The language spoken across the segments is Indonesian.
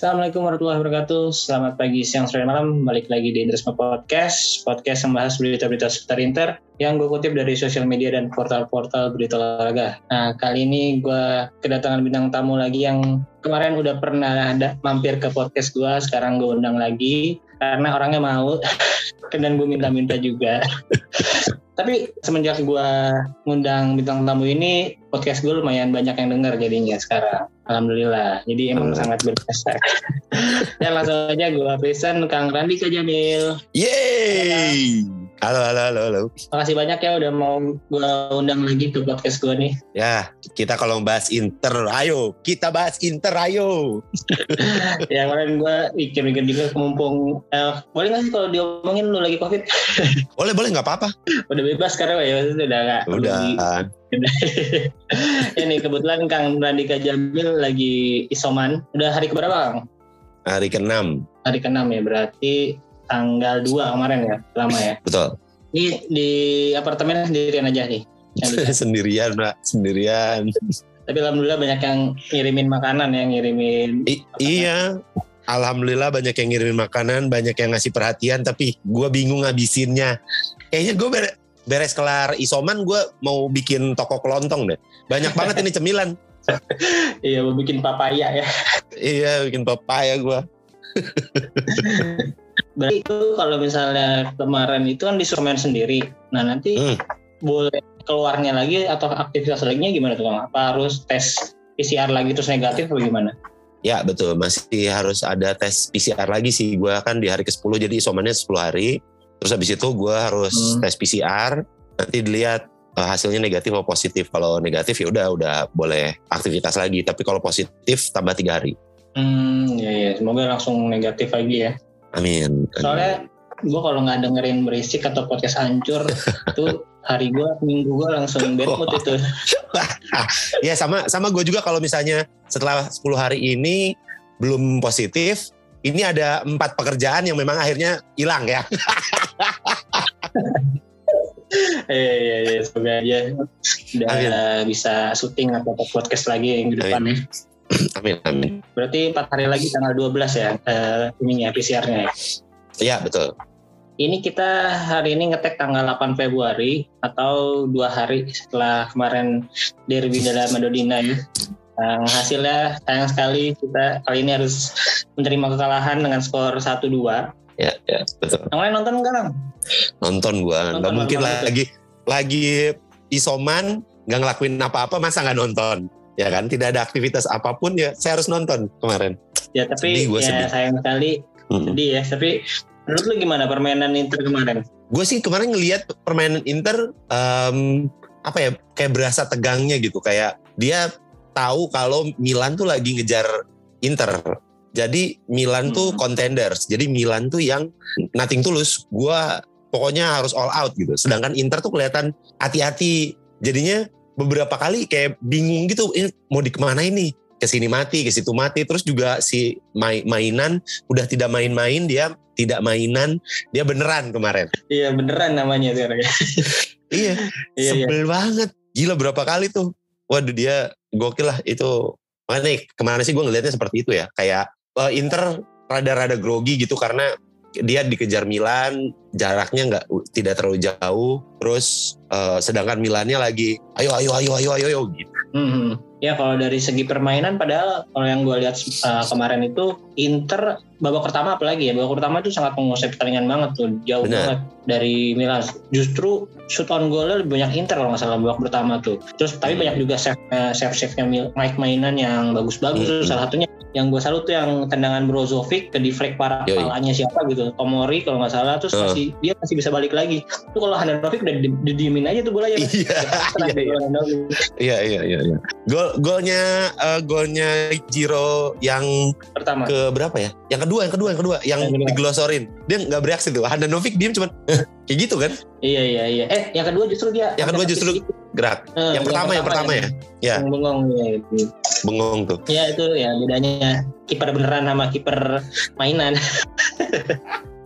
Assalamualaikum warahmatullahi wabarakatuh. Selamat pagi, siang, sore, malam. Balik lagi di Interisme Podcast. Podcast yang bahas berita-berita seputar Inter yang gue kutip dari sosial media dan portal-portal berita olahraga. Nah, kali ini gue kedatangan bintang tamu lagi yang kemarin udah pernah ada mampir ke podcast gue. Sekarang gue undang lagi karena orangnya mau dan gue minta-minta juga. Tapi semenjak gue ngundang bintang tamu ini, podcast gue lumayan banyak yang denger jadinya sekarang. Alhamdulillah. Jadi emang sangat berkesan. Dan langsung aja gue present Kang Randi Kajamil. Yeay! Halo, halo, halo, halo. Makasih banyak ya udah mau gue undang lagi ke podcast gue nih. Ya, kita kalau bahas Inter, ayo. Kita bahas Inter, ayo. ya kemarin gue mikir-mikir juga mumpung. Eh, boleh nggak sih kalau diomongin lu lagi COVID? boleh, boleh, nggak apa-apa. udah bebas sekarang ya, udah nggak. Udah. Ini kebetulan Kang Randika Jamil lagi isoman. Udah hari keberapa Kang? Hari ke-6. Hari ke-6 ya, berarti tanggal 2 kemarin ya, lama ya. Betul. Ini di apartemen sendirian aja nih. sendirian, Mbak, sendirian. Tapi alhamdulillah banyak yang ngirimin makanan yang ngirimin. I iya. Alhamdulillah banyak yang ngirimin makanan, banyak yang ngasih perhatian, tapi gue bingung ngabisinnya. Kayaknya gue beres, kelar isoman, gue mau bikin toko kelontong deh. Banyak banget ini cemilan. iya, mau bikin papaya ya. iya, bikin papaya gue. Berarti itu kalau misalnya kemarin itu kan di Surmen sendiri. Nah nanti hmm. boleh keluarnya lagi atau aktivitas lainnya gimana tuh? Apa harus tes PCR lagi terus negatif atau gimana? Ya betul, masih harus ada tes PCR lagi sih. Gue kan di hari ke-10 jadi isomannya 10 hari. Terus habis itu gue harus hmm. tes PCR. Nanti dilihat uh, hasilnya negatif atau positif. Kalau negatif ya udah udah boleh aktivitas lagi. Tapi kalau positif tambah tiga hari. Hmm, ya ya. Semoga langsung negatif lagi ya. Amin. Soalnya gue kalau nggak dengerin berisik atau podcast hancur itu hari gue minggu gue langsung bad mood itu. ya sama sama gue juga kalau misalnya setelah 10 hari ini belum positif, ini ada empat pekerjaan yang memang akhirnya hilang ya. Iya iya iya semoga aja udah Amin. bisa syuting atau podcast lagi yang di depan ya. Amin, amin. Berarti empat hari lagi tanggal 12 ya, uh, ininya PCR-nya ya? Iya, betul. Ini kita hari ini ngetek tanggal 8 Februari atau dua hari setelah kemarin derby dalam Madodina ya. Nah, hasilnya sayang sekali kita kali ini harus menerima kekalahan dengan skor 1-2. Ya, ya, betul. Yang lain nonton enggak, Nonton gua. Nonton, nggak mungkin lagi lagi isoman nggak ngelakuin apa-apa masa nggak nonton ya kan tidak ada aktivitas apa pun ya saya harus nonton kemarin ya tapi sedih, ya sedih. sayang sekali hmm. sedih ya tapi menurut lu gimana permainan Inter kemarin gue sih kemarin ngelihat permainan Inter um, apa ya kayak berasa tegangnya gitu kayak dia tahu kalau Milan tuh lagi ngejar Inter. Jadi Milan hmm. tuh contenders. Jadi Milan tuh yang nothing tulus. Gue pokoknya harus all out gitu. Sedangkan Inter tuh kelihatan hati-hati. Jadinya beberapa kali kayak bingung gitu. Ini mau di ke mana ini? Ke sini mati ke situ mati. Terus juga si main mainan udah tidak main-main dia tidak mainan. Dia beneran kemarin. Iya beneran namanya tuh. Iya, iya sebel iya. banget. Gila berapa kali tuh waduh dia gokil lah. Itu mana ke mana sih gue ngelihatnya seperti itu ya. Kayak uh, Inter rada-rada grogi gitu karena dia dikejar Milan jaraknya nggak tidak terlalu jauh. Terus uh, sedangkan Milannya lagi ayo ayo ayo ayo ayo, ayo gitu. Hmm, ya kalau dari segi permainan padahal kalau yang gue lihat uh, kemarin itu Inter babak pertama apalagi ya babak pertama itu sangat menguasai pertandingan banget tuh jauh Bener. banget dari Milan. Justru shoot on goalnya lebih banyak Inter kalau nggak salah babak pertama tuh. Terus tapi hmm. banyak juga save save save nya Mike mainan yang bagus-bagus. Hmm. salah satunya yang gue salut tuh yang tendangan Brozovic ke deflect para kepalanya siapa gitu Tomori kalau nggak salah. Terus uh. masih dia masih bisa balik lagi. Tuh kalau Handanovic udah didiemin aja tuh bolanya. Iya, iya iya. iya iya gol golnya uh, golnya Giro yang pertama. ke berapa ya? Yang kedua yang kedua yang kedua yang, yang diglosorin dia nggak bereaksi tuh Handanovic diem cuman kayak gitu kan iya iya iya eh yang kedua justru dia yang kedua justru gerak. Uh, yang, pertama yang pertama ya. Ya. Yang bengong ya. Bengong tuh. Ya itu ya bedanya kiper beneran sama kiper mainan.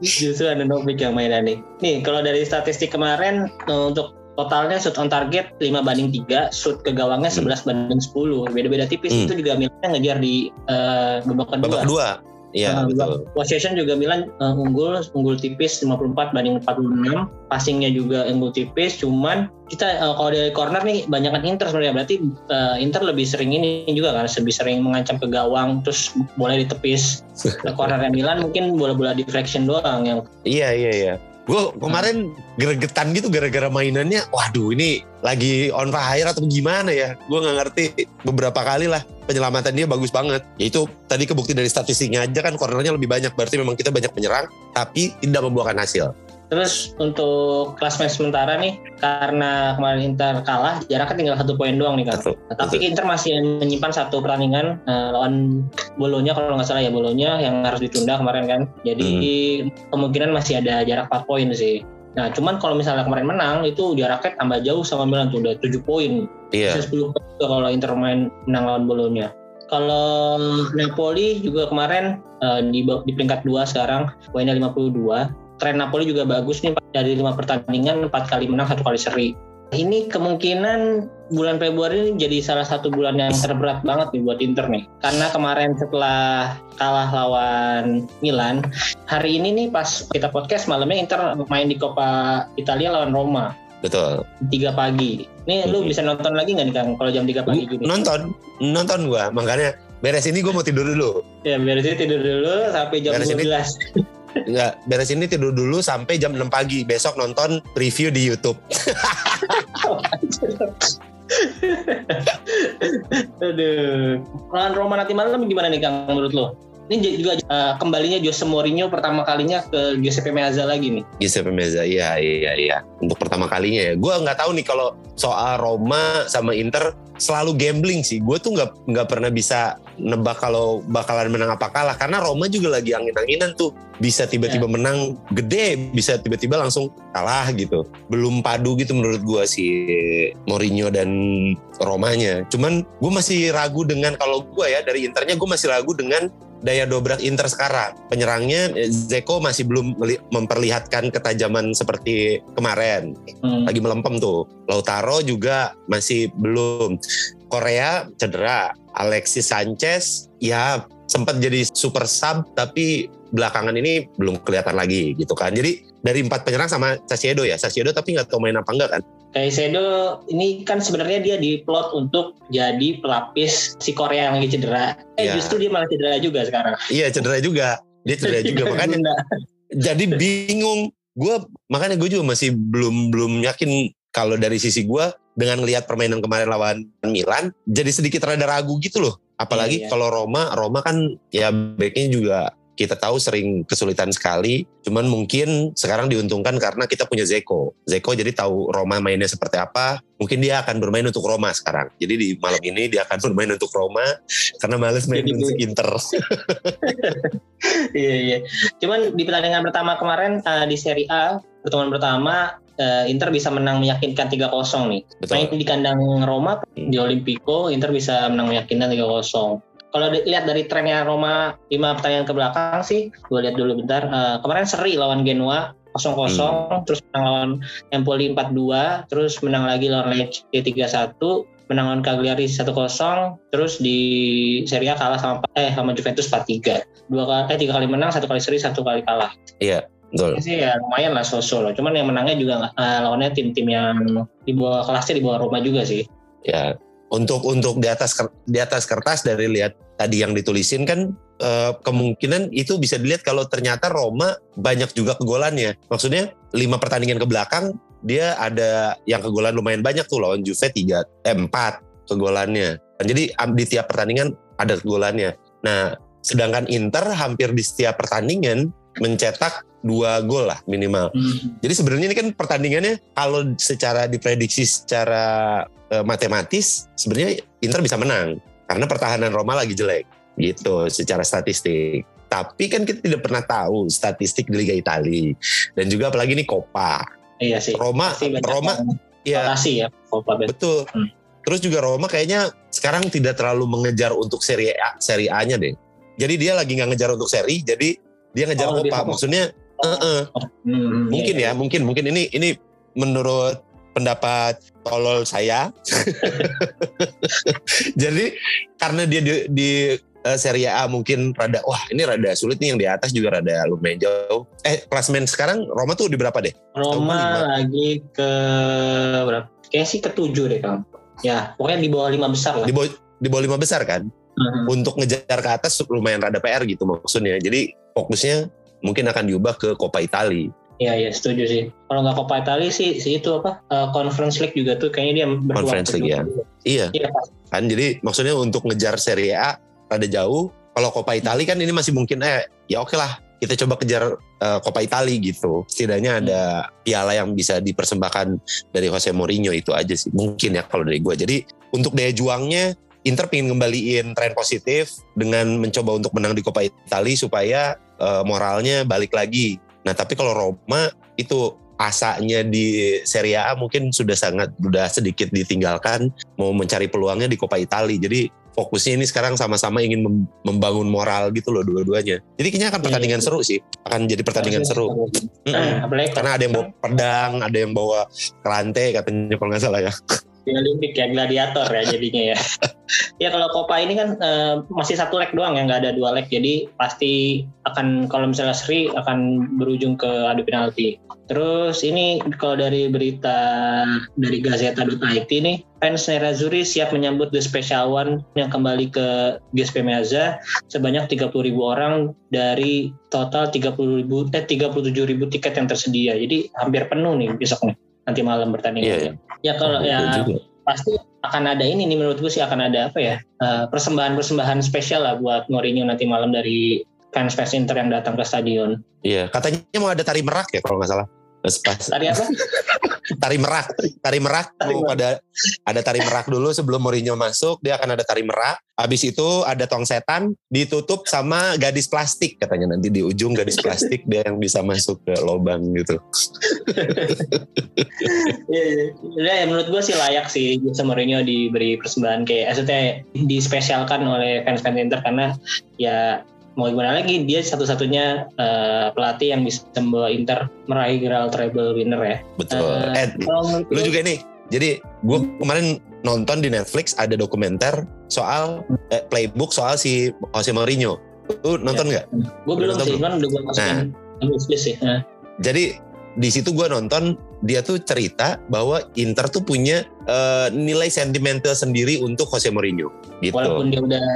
Justru ada Novik yang mainan nih. Nih kalau dari statistik kemarin untuk totalnya shoot on target 5 banding 3, shoot ke gawangnya 11 banding 10. Beda-beda tipis Hmm. itu juga Milan ngejar di eh, babak kedua. Babak kedua. Iya, Nah, betul. Possession juga Milan eh, unggul, unggul tipis 54 banding 46. Passingnya juga unggul tipis, cuman kita eh, kalau dari corner nih banyakan Inter sebenarnya. Berarti eh, Inter lebih sering ini juga kan, lebih sering mengancam ke gawang, terus boleh ditepis. Nah, cornernya Milan mungkin bola-bola deflection doang yang Iya, iya, iya. Gue kemarin gregetan gitu gara-gara mainannya. Waduh, ini lagi on fire atau gimana ya? Gue nggak ngerti. Beberapa kali lah penyelamatan dia bagus banget. Ya itu tadi kebukti dari statistiknya aja kan cornernya lebih banyak. Berarti memang kita banyak menyerang, tapi tidak membuahkan hasil. Terus untuk klasmen sementara nih karena kemarin Inter kalah jaraknya tinggal satu poin doang nih kan. Betul. Tapi Inter masih menyimpan satu pertandingan eh, lawan Bolonya kalau nggak salah ya Bolonya yang harus ditunda kemarin kan. Jadi kemungkinan masih ada jarak 4 poin sih. Nah cuman kalau misalnya kemarin menang itu jaraknya tambah jauh sama Milan tuh udah 7 poin. Iya. Bisa 10 poin kalau Inter main menang lawan Bolonya. Kalau Napoli juga kemarin eh, di, di peringkat 2 sekarang poinnya 52 tren Napoli juga bagus nih dari lima pertandingan empat kali menang satu kali seri. Ini kemungkinan bulan Februari ini jadi salah satu bulan yang terberat banget nih buat Inter nih. Karena kemarin setelah kalah lawan Milan, hari ini nih pas kita podcast malamnya Inter main di Coppa Italia lawan Roma Betul. tiga pagi. Nih lu Mhm. bisa nonton lagi nggak nih Kang kalau jam 3 pagi gini? Nonton, nonton gua. Makanya beres ini gue mau tidur dulu. Ya beres ini tidur dulu sampai jam Beres ini. 12. Enggak, beres ini tidur dulu sampai jam 6 pagi. Besok nonton review di YouTube. Aduh. Lawan Roma nanti malam gimana nih Kang menurut lo? Ini juga eh, kembalinya Jose Mourinho pertama kalinya ke Giuseppe Meazza lagi nih. Giuseppe Meazza, iya iya iya. Untuk pertama kalinya ya. Gue nggak tahu nih kalau soal Roma sama Inter selalu gambling sih. Gue tuh nggak nggak pernah bisa nebak kalau bakalan menang apa kalah karena Roma juga lagi angin-anginan tuh. Bisa tiba-tiba menang gede, bisa tiba-tiba langsung kalah gitu. Belum padu gitu menurut gue si Mourinho dan Romanya. Cuman gue masih ragu dengan kalau gue ya dari Internya gue masih ragu dengan daya dobrak Inter sekarang. Penyerangnya eh, Zeko masih belum memperlihatkan ketajaman seperti kemarin. Hmm. Lagi melempem tuh. Lautaro juga masih belum. Korea cedera. Alexis Sanchez ya sempat jadi super sub tapi belakangan ini belum kelihatan lagi gitu kan. Jadi dari empat penyerang sama Sasiedo ya. Sasiedo tapi nggak tahu main apa enggak kan. Caicedo ini kan sebenarnya dia diplot untuk jadi pelapis si Korea yang lagi cedera. Eh Iya. justru dia malah cedera juga sekarang. Iya cedera juga. Dia cedera juga makanya jadi bingung gue makanya gue juga masih belum belum yakin kalau dari sisi gue dengan lihat permainan kemarin lawan Milan jadi sedikit rada ragu gitu loh. Apalagi Iya. kalau Roma Roma kan ya backnya juga kita tahu sering kesulitan sekali. Cuman mungkin sekarang diuntungkan karena kita punya Zeko. Zeko jadi tahu Roma mainnya seperti apa. Mungkin dia akan bermain untuk Roma sekarang. Jadi di malam ini dia akan bermain untuk Roma karena males main Jadi untuk Inter. Iya iya. Cuman di pertandingan pertama kemarin eh, di Serie A pertemuan pertama eh, Inter bisa menang meyakinkan 3-0 nih. Main betul di kandang Roma di Olimpico Inter bisa menang meyakinkan 3-0. Kalau dilihat dari trennya Roma 5 pertandingan ke belakang sih, gue lihat dulu bentar. Eh, kemarin seri lawan Genoa 0-0, terus menang lawan Empoli 4-2, terus menang lagi lawan Lecce 3-1, menang lawan Cagliari 1-0, terus di Serie A kalah sama eh sama Juventus 4-3. Dua kali eh tiga kali menang, satu kali seri, satu kali kalah. Betul Ini sih ya lumayan lah sosok loh. Cuman yang menangnya juga eh, lawannya tim-tim yang di bawah kelasnya di bawah Roma juga sih. ya untuk untuk di atas di atas kertas dari lihat tadi yang ditulisin kan eh, kemungkinan itu bisa dilihat kalau ternyata Roma banyak juga kegolannya maksudnya lima pertandingan ke belakang dia ada yang kegolan lumayan banyak tuh lawan Juve tiga eh, empat kegolannya Dan jadi di tiap pertandingan ada kegolannya nah sedangkan Inter hampir di setiap pertandingan mencetak dua gol lah minimal jadi sebenarnya ini kan pertandingannya kalau secara diprediksi secara eh, matematis sebenarnya Inter bisa menang karena pertahanan Roma lagi jelek gitu secara statistik. Tapi kan kita tidak pernah tahu statistik di Liga Italia dan juga apalagi ini Coppa. Iya sih. Roma Roma yang ya ya. Copa Bet. betul. Hmm. Terus juga Roma kayaknya sekarang tidak terlalu mengejar untuk Serie A, Serie A-nya deh. Jadi dia lagi nggak ngejar untuk seri, jadi dia ngejar Oh, fokus. Maksudnya eh, eh, Hmm, mungkin iya, ya mungkin mungkin ini ini menurut pendapat tolol saya. Jadi karena dia di, di uh, Serie A mungkin rada wah ini rada sulit nih yang di atas juga rada lumayan jauh. Eh klasmen sekarang Roma tuh di berapa deh? Roma lagi ke berapa? Kayaknya sih ketujuh deh kan. Ya pokoknya di bawah lima besar lah. Di bawah di bawah lima besar kan? Hmm. Untuk ngejar ke atas lumayan rada PR gitu maksudnya. Jadi fokusnya mungkin akan diubah ke Coppa Italia. Iya iya setuju sih. Kalau nggak Coppa Italia sih, sih itu apa uh, Conference League juga tuh kayaknya dia Conference League ya. Iya. iya. Kan jadi maksudnya untuk ngejar Serie A rada jauh. Kalau Coppa Italia kan ini masih mungkin eh ya oke lah kita coba kejar uh, Coppa Italia gitu. Setidaknya ada piala yang bisa dipersembahkan dari Jose Mourinho itu aja sih. Mungkin ya kalau dari gue. Jadi untuk daya juangnya Inter pengen ngembaliin tren positif dengan mencoba untuk menang di Coppa Italia supaya uh, moralnya balik lagi. Nah tapi kalau Roma itu asanya di Serie A mungkin sudah sangat sudah sedikit ditinggalkan mau mencari peluangnya di Coppa Italia. Jadi fokusnya ini sekarang sama-sama ingin membangun moral gitu loh dua-duanya. Jadi kayaknya akan iya, pertandingan iya, seru sih, akan jadi pertandingan seru. Hmm. Karena ada yang bawa pedang, ada yang bawa kerantai katanya kalau nggak salah ya. Di Olimpik ya gladiator ya jadinya ya. ya kalau Copa ini kan uh, masih satu leg doang ya nggak ada dua leg jadi pasti akan kalau misalnya seri akan berujung ke adu penalti. Terus ini kalau dari berita dari Gazeta.it nih, fans Nerazzurri siap menyambut The Special One yang kembali ke GSP Meazza sebanyak 30 ribu orang dari total 30 ribu, eh 37 ribu tiket yang tersedia. Jadi hampir penuh nih besok nih nanti malam bertanding. Iya, iya. Ya kalau oh, ya juga. pasti akan ada ini nih menurut gue sih akan ada apa ya persembahan persembahan-persembahan spesial lah buat Mourinho nanti malam dari fans-fans Inter yang datang ke stadion. Iya, katanya mau ada tari merak ya kalau nggak salah. Pas. Tari apa? tari merak. Tari merak. Tari merak. ada ada tari merak dulu sebelum Mourinho masuk. Dia akan ada tari merak. Habis itu ada tong setan ditutup sama gadis plastik katanya nanti di ujung gadis plastik dia yang bisa masuk ke lubang gitu. Iya, iya. Ya, menurut gue sih layak sih sama Mourinho diberi persembahan kayak maksudnya dispesialkan oleh fans-fans Inter karena ya mau gimana lagi dia satu-satunya uh, pelatih yang bisa membawa Inter meraih gelar treble winner ya. Betul. Uh, eh, lu juga nih. Jadi gue kemarin nonton di Netflix ada dokumenter soal eh, playbook soal si Jose Mourinho. Lu nonton nggak? Ya. Gue belum sih, kan udah gue masukin nah, sih. Nah. Jadi di situ gue nonton dia tuh cerita bahwa Inter tuh punya uh, nilai sentimental sendiri untuk Jose Mourinho gitu. Walaupun dia udah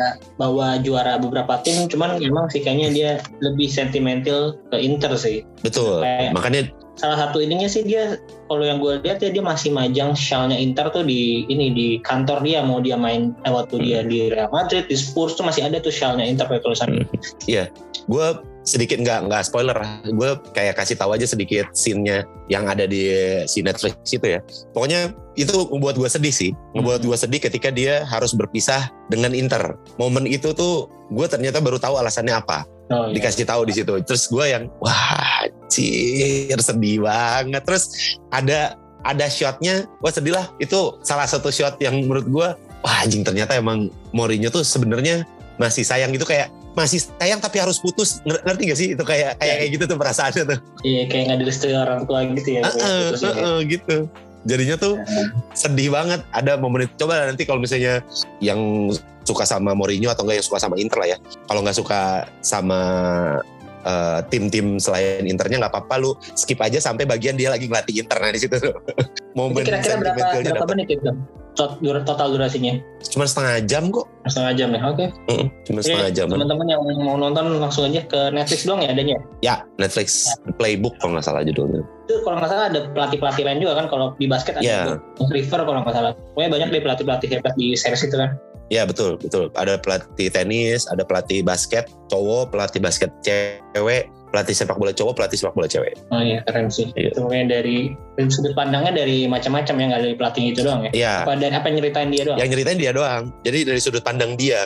bawa juara beberapa tim, cuman emang sih kayaknya dia lebih sentimental ke Inter sih. Betul. Kayak Makanya salah satu ininya sih dia kalau yang gue lihat ya dia masih majang shellnya Inter tuh di ini di kantor dia mau dia main eh, waktu hmm. dia di Real Madrid di Spurs tuh masih ada tuh shellnya Inter kayak tulisan. Hmm. Iya, gue sedikit nggak nggak spoiler gue kayak kasih tahu aja sedikit scene-nya yang ada di si Netflix itu ya. Pokoknya itu membuat gue sedih sih. Membuat gue sedih ketika dia harus berpisah dengan Inter. Momen itu tuh gue ternyata baru tahu alasannya apa. Oh, iya. dikasih tahu di situ. Terus gue yang wah cir sedih banget. Terus ada ada shotnya. Wah sedih lah. Itu salah satu shot yang menurut gue wah anjing ternyata emang Mourinho tuh sebenarnya masih sayang. Gitu kayak masih sayang tapi harus putus. Ngerti gak sih? Itu kayak kayak kayak gitu tuh perasaannya tuh. Iya kayak nggak direstui orang tua gitu ya uh, uh, uh, uh, gitu. Jadinya tuh sedih banget. Ada momen itu. Coba nanti kalau misalnya yang suka sama Mourinho atau enggak yang suka sama Inter lah ya. Kalau nggak suka sama uh, tim-tim selain Internya nggak apa-apa lu skip aja sampai bagian dia lagi ngelatih Inter. Nah di situ momen kira-kira berapa, berapa menit itu total durasinya? Cuma setengah jam kok. Setengah jam ya, oke. Okay. Mm, cuma setengah jam. Teman-teman yang mau nonton langsung aja ke Netflix doang ya adanya? Ya, Netflix ya. Playbook kalau nggak salah judulnya. Itu kalau nggak salah ada pelatih-pelatih lain juga kan kalau di basket ada yeah. River kalau nggak salah. Pokoknya banyak deh pelatih-pelatih hebat di series itu kan. Ya betul betul. Ada pelatih tenis, ada pelatih basket cowok, pelatih basket cewek, pelatih sepak bola cowok, pelatih sepak bola cewek. Oh iya keren sih. Iya. Itu dari, dari sudut pandangnya dari macam-macam ya nggak dari pelatih itu doang ya. Iya. Apa dari apa yang nyeritain dia doang? Yang nyeritain dia doang. Jadi dari sudut pandang dia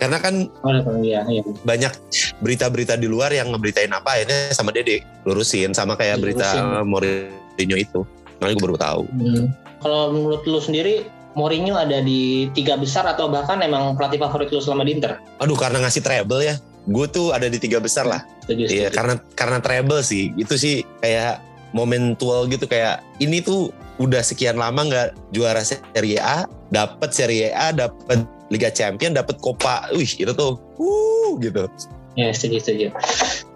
karena kan oh, iya, iya. banyak berita-berita di luar yang ngeberitain apa ini sama Dede lurusin sama kayak lurusin. berita Mourinho itu. Makanya gue baru tahu. Hmm. Kalau menurut lu sendiri Mourinho ada di tiga besar atau bahkan emang pelatih favorit lu selama di Inter? Aduh karena ngasih treble ya gue tuh ada di tiga besar lah. Iya karena karena treble sih itu sih kayak momentual gitu kayak ini tuh udah sekian lama nggak juara Serie A, dapat Serie A, dapat Liga Champion, dapat Copa, wih itu tuh, uh gitu. Ya setuju setuju.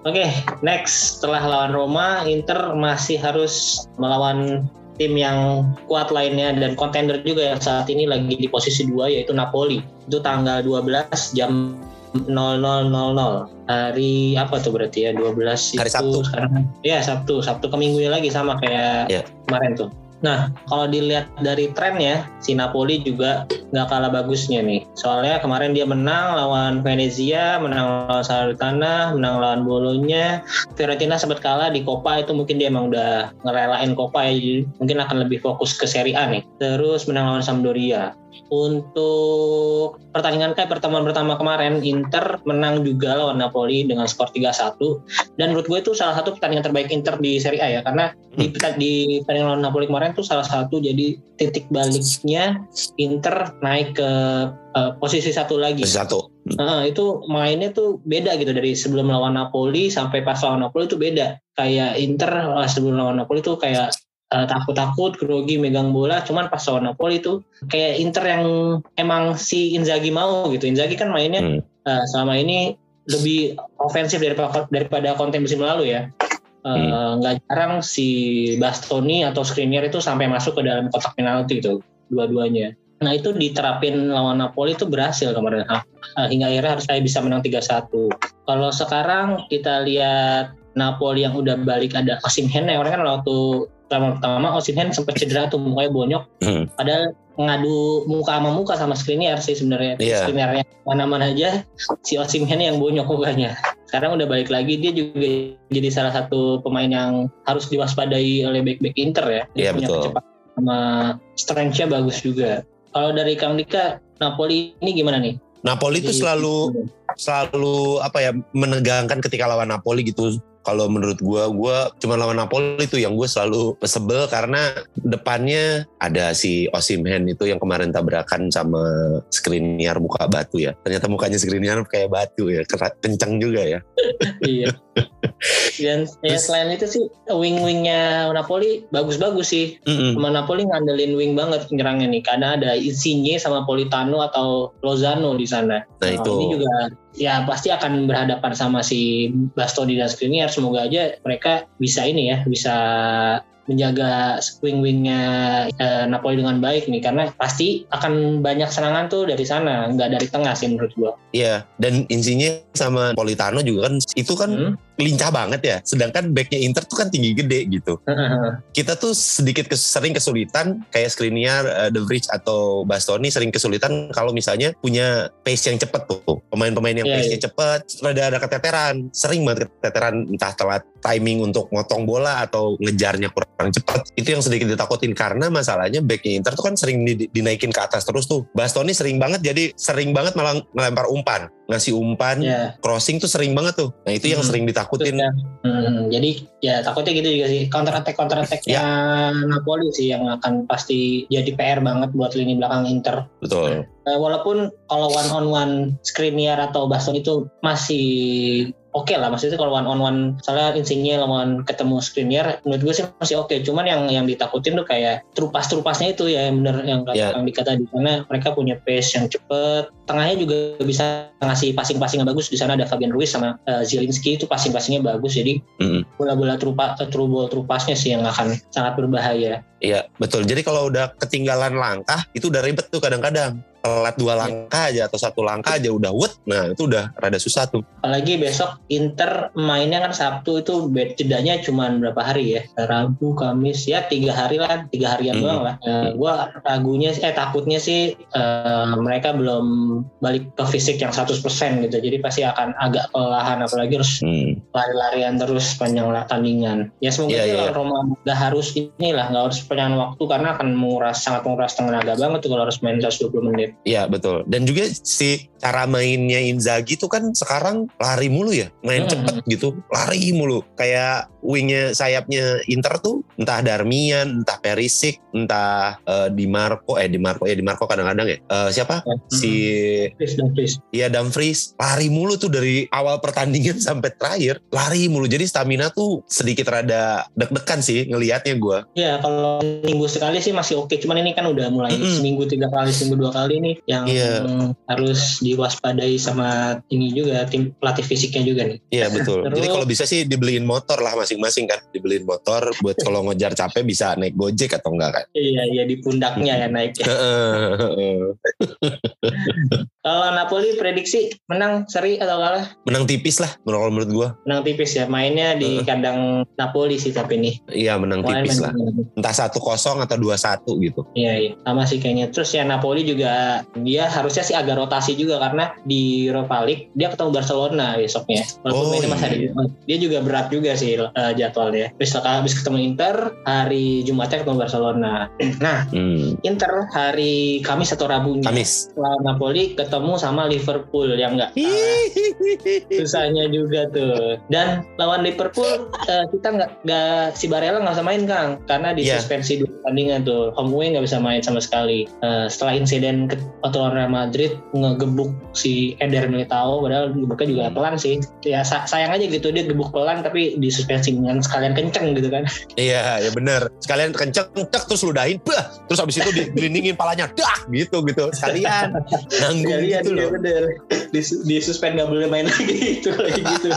Oke, next setelah lawan Roma, Inter masih harus melawan tim yang kuat lainnya dan kontender juga yang saat ini lagi di posisi dua yaitu Napoli. Itu tanggal 12 jam 0000 hari apa tuh berarti ya? 12 Hari itu Sabtu. sekarang. Ya Sabtu. Sabtu ke minggunya lagi sama kayak Ya. kemarin tuh. Nah kalau dilihat dari trennya si Napoli juga nggak kalah bagusnya nih. Soalnya kemarin dia menang lawan Venezia menang lawan Salernitana menang lawan Bolonya Fiorentina sempat kalah di Copa itu mungkin dia emang udah ngerelain Copa ya. Mungkin akan lebih fokus ke Serie A nih. Terus menang lawan Sampdoria untuk pertandingan kayak pertemuan pertama kemarin Inter menang juga lawan Napoli dengan skor 3-1 dan menurut gue itu salah satu pertandingan terbaik Inter di Serie A ya karena di, di pertandingan lawan Napoli kemarin tuh salah satu. Jadi titik baliknya Inter naik ke eh, posisi satu lagi. Satu. Nah, itu mainnya tuh beda gitu dari sebelum lawan Napoli sampai pas lawan Napoli itu beda. Kayak Inter sebelum lawan Napoli tuh kayak eh, takut-takut, grogi megang bola. Cuman pas lawan Napoli tuh kayak Inter yang emang si Inzaghi mau gitu. Inzaghi kan mainnya Hmm. eh, selama ini lebih ofensif daripada daripada konten musim lalu ya. Eh, Nggak jarang si Bastoni atau Skriniar itu sampai masuk ke dalam kotak penalti itu dua-duanya. Nah itu diterapin lawan Napoli itu berhasil kemarin Uh, hingga akhirnya harus saya bisa menang 3-1. Kalau sekarang kita lihat Napoli yang udah balik ada Osimhen yang orang kan waktu pertama pertama Osimhen sempat cedera tuh mukanya bonyok Hmm. padahal ngadu muka sama muka sama Skriniar sih sebenarnya Iya. Skriniarnya mana-mana aja si Osimhen yang bonyok mukanya sekarang udah balik lagi dia juga jadi salah satu pemain yang harus diwaspadai oleh back-back Inter ya dia Iya, punya betul. kecepatan sama strength-nya bagus juga kalau dari Kang Dika Napoli ini gimana nih Napoli itu selalu selalu apa ya menegangkan ketika lawan Napoli gitu. Kalau menurut gua, gua cuma lawan Napoli itu yang gue selalu sebel karena depannya ada si Osimhen itu yang kemarin tabrakan sama Skriniar muka batu ya. Ternyata mukanya Skriniar kayak batu ya, kencang juga ya. iya. Dan ya selain itu sih wing-wingnya Napoli bagus-bagus sih. Mm-mm. Sama Napoli ngandelin wing banget penyerangnya nih karena ada Insigne sama Politano atau Lozano di sana. Nah itu Ini juga ya pasti akan berhadapan sama si Bastoni dan Skriniar. Semoga aja mereka bisa ini ya, bisa menjaga wing-wingnya eh, Napoli dengan baik nih karena pasti akan banyak serangan tuh dari sana nggak dari tengah sih menurut gua. Iya, dan Insigne sama Politano juga kan itu kan Hmm. Lincah banget ya. Sedangkan backnya Inter tuh kan tinggi gede gitu. Kita tuh sedikit kes- sering kesulitan kayak Skriniar, eh, De Vrij atau Bastoni sering kesulitan kalau misalnya punya pace yang cepet tuh. Pemain-pemain yang Iya, pace-nya cepet, rada ada keteteran. Sering banget keteteran entah telat timing untuk motong bola atau ngejarnya kurang cepet. Itu yang sedikit ditakutin karena masalahnya backnya Inter tuh kan sering di- dinaikin ke atas terus tuh. Bastoni sering banget jadi sering banget malah ngelempar umpan. Ngasih umpan, Ya. crossing tuh sering banget tuh. Nah itu yang Hmm. sering ditakutin. Ya, hmm, jadi ya takutnya gitu juga sih counter attack counter attacknya Napoli sih yang akan pasti jadi PR banget buat lini belakang Inter. Betul. Eh, walaupun kalau one on one Skriniar atau Baston itu masih oke lah maksudnya kalau one on one soalnya Insigne lawan ketemu Skriniar menurut gue sih masih oke. Cuman yang yang ditakutin tuh kayak trupas trupasnya itu ya yang bener yang kata Ya. Kang dikata di sana mereka punya pace yang cepet. Tengahnya juga bisa ngasih passing-passing yang bagus. Di sana ada Fabian Ruiz sama eh, Zielinski. Itu passing-passingnya bagus. Jadi bola-bola trupa eh, true ball trupasnya sih yang akan sangat berbahaya Iya, betul. Jadi kalau udah ketinggalan langkah, itu udah ribet tuh kadang-kadang. Telat dua langkah aja atau satu langkah aja udah wet. Nah, itu udah rada susah tuh. apalagi besok Inter mainnya kan Sabtu itu jedanya cuma berapa hari ya Rabu Kamis ya tiga hari lah tiga harian Hmm. doang lah gua ragunya eh takutnya sih eh, mereka belum balik ke fisik yang 100% gitu jadi pasti akan agak kelelahan apalagi harus Hmm. lari-larian terus panjang tandingan ya semoga Iya, iya, lawan Roma nggak harus inilah nggak harus perpanjangan waktu karena akan menguras sangat menguras tenaga banget tuh kalau harus main 120 menit. Iya betul. Dan juga si cara mainnya Inzaghi tuh kan sekarang lari mulu ya, main Hmm. cepet gitu, lari mulu. Kayak wingnya sayapnya Inter tuh entah Darmian, entah Perisic, entah eh, Di Marco, eh Di Marco ya Di Marco kadang-kadang ya. Eh, siapa? Si Chris dan Chris. Iya Dumfries lari mulu tuh dari awal pertandingan sampai terakhir lari mulu jadi stamina tuh sedikit rada deg-degan sih ngelihatnya gue Ya kalau minggu sekali sih masih oke, cuman ini kan udah mulai Mm-mm. seminggu tiga kali, seminggu dua kali nih yang Iya. harus diwaspadai sama ini juga tim pelatih fisiknya juga nih. Iya betul. Terus- Jadi kalau bisa sih dibeliin motor lah masing-masing kan, dibeliin motor buat kalau ngejar capek bisa naik gojek atau enggak kan? Iya iya di pundaknya ya naiknya. Kalau Napoli prediksi menang seri atau kalah? menang tipis lah menurut menurut gue. Menang tipis ya. Mainnya di kandang Napoli sih tapi nih. Iya menang Kemarin tipis main- lah. Entah satu kosong atau dua satu gitu. Iya iya sama sih kayaknya. Terus ya Napoli juga dia harusnya sih agak rotasi juga karena di Europa League dia ketemu Barcelona besoknya. Walaupun Oh, mainnya masih ada iya. Jumat. Dia juga berat juga sih eh, jadwalnya. Besok habis ketemu Inter, hari Jumatnya ketemu Barcelona. Nah, Hmm. Inter hari Kamis atau Rabunya Kamis. lawan Napoli ketemu sama Liverpool yang enggak susahnya juga tuh dan lawan Liverpool eh, kita nggak nggak si Barella nggak bisa main Kang karena Iya. Disuspensi dua pertandingan tuh home away nggak bisa main sama sekali Eh, setelah insiden ke Real Madrid ngegebuk si Eder Militao padahal gebuknya juga Hmm. pelan sih ya sa- sayang aja gitu dia gebuk pelan tapi disuspensi dengan sekalian kenceng gitu kan Iya, ya bener. Sekalian kenceng, tek terus ludahin, bah, terus habis itu digelindingin palanya, dah, gitu gitu. Sekalian nanggung Sekalian gitu iya loh. bener Dis- disuspend nggak boleh main lagi itu lagi gitu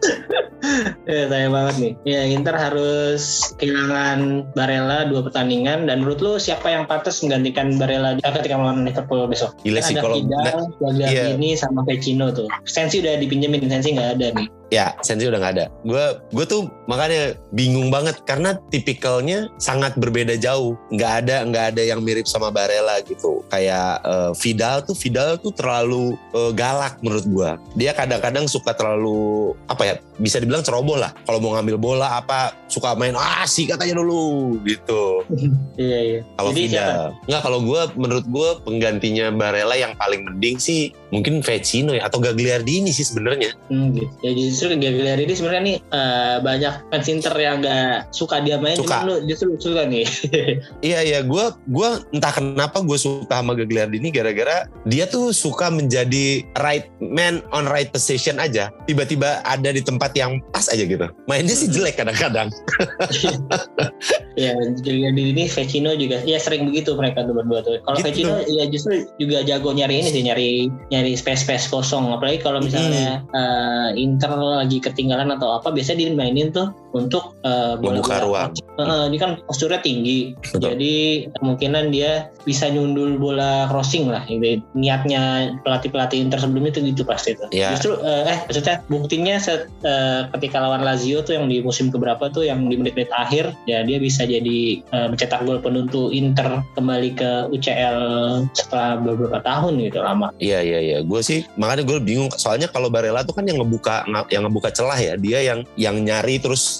ya sayang banget nih. Ya Inter harus kehilangan Barella dua pertandingan. Dan menurut lu siapa yang pantas menggantikan Barella eh, ketika melawan Liverpool besok? Gila sih ada kalau Vidal, Gagliardini iya. sama Vecino tuh. Sensi udah dipinjemin Sensi nggak ada nih Ya, Sensi udah nggak ada. Gue gue tuh makanya bingung banget karena tipikalnya sangat berbeda jauh. Nggak ada nggak ada yang mirip sama Barella gitu. Kayak eh, Vidal tuh Vidal tuh terlalu eh, galak menurut gue. Dia kadang-kadang suka terlalu apa ya? Bisa dibilang ceroboh lah. Kalau mau ngambil bola apa suka main ah sikat aja dulu gitu. iya iya Kalau Jadi? Vidal, nggak kalau gue menurut gue penggantinya Barella yang paling mending sih mungkin Vecino ya atau Gagliardini sih sebenarnya. Hmm, gitu. Ya justru Gagliardini sebenarnya nih eh, banyak fans Inter yang nggak suka dia main, Suka. lu justru suka nih. Iya iya, gue gua entah kenapa gue suka sama Gagliardini gara-gara dia tuh suka menjadi right man on right position aja. Tiba-tiba ada di tempat yang pas aja gitu. Mainnya sih jelek kadang-kadang. ya Gagliardini ini Vecino juga, ya sering begitu mereka tuh berdua tuh. Kalau Gitu. Vecino ya justru juga jago nyari ini sih, nyari nyari space space kosong. Apalagi kalau misalnya eh, Inter lagi ketinggalan atau apa, biasanya dia mainin tuh untuk eh, Membuka bola-bola ruang. Heeh, dia kan posturnya tinggi, Betul. jadi kemungkinan dia bisa nyundul bola crossing lah. Gitu. Niatnya pelatih pelatih Inter sebelumnya tuh gitu pasti tuh. Ya. Justru eh, eh maksudnya buktinya set, eh, ketika lawan Lazio tuh yang di musim keberapa tuh yang di menit-menit akhir ya dia bisa jadi eh, mencetak gol penentu Inter kembali ke UCL setelah beberapa tahun gitu lama. Iya iya iya, gue sih makanya gue bingung. Soalnya kalau Barella tuh kan yang ngebuka yang ngebuka celah ya, dia yang yang nyari terus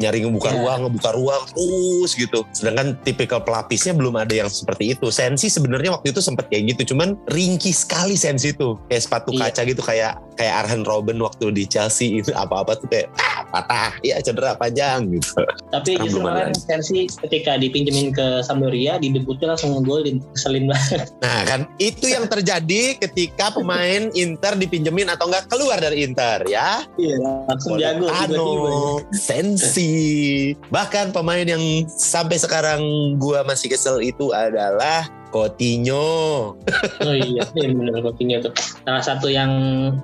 nyari ngebuka Iya. ruang, ngebuka ruang terus gitu. Sedangkan tipikal pelapisnya belum ada yang seperti itu. Sensi sebenarnya waktu itu sempat kayak gitu, cuman ringkih sekali Sensi itu. Kayak sepatu Iya. kaca gitu kayak kayak Arjen Robben waktu di Chelsea itu apa-apa tuh kayak ah, patah, ya cedera panjang gitu. Tapi justru kemarin Chelsea ketika dipinjemin ke Sampdoria di debutnya langsung ngegolin, keselin banget. Nah kan itu yang terjadi ketika pemain Inter dipinjemin atau enggak keluar dari Inter ya. Iya, langsung jago tiba-tiba. Politano, Bahkan pemain yang sampai sekarang gua masih kesel itu adalah Coutinho. Oh iya, iya benar Coutinho tuh. Salah satu yang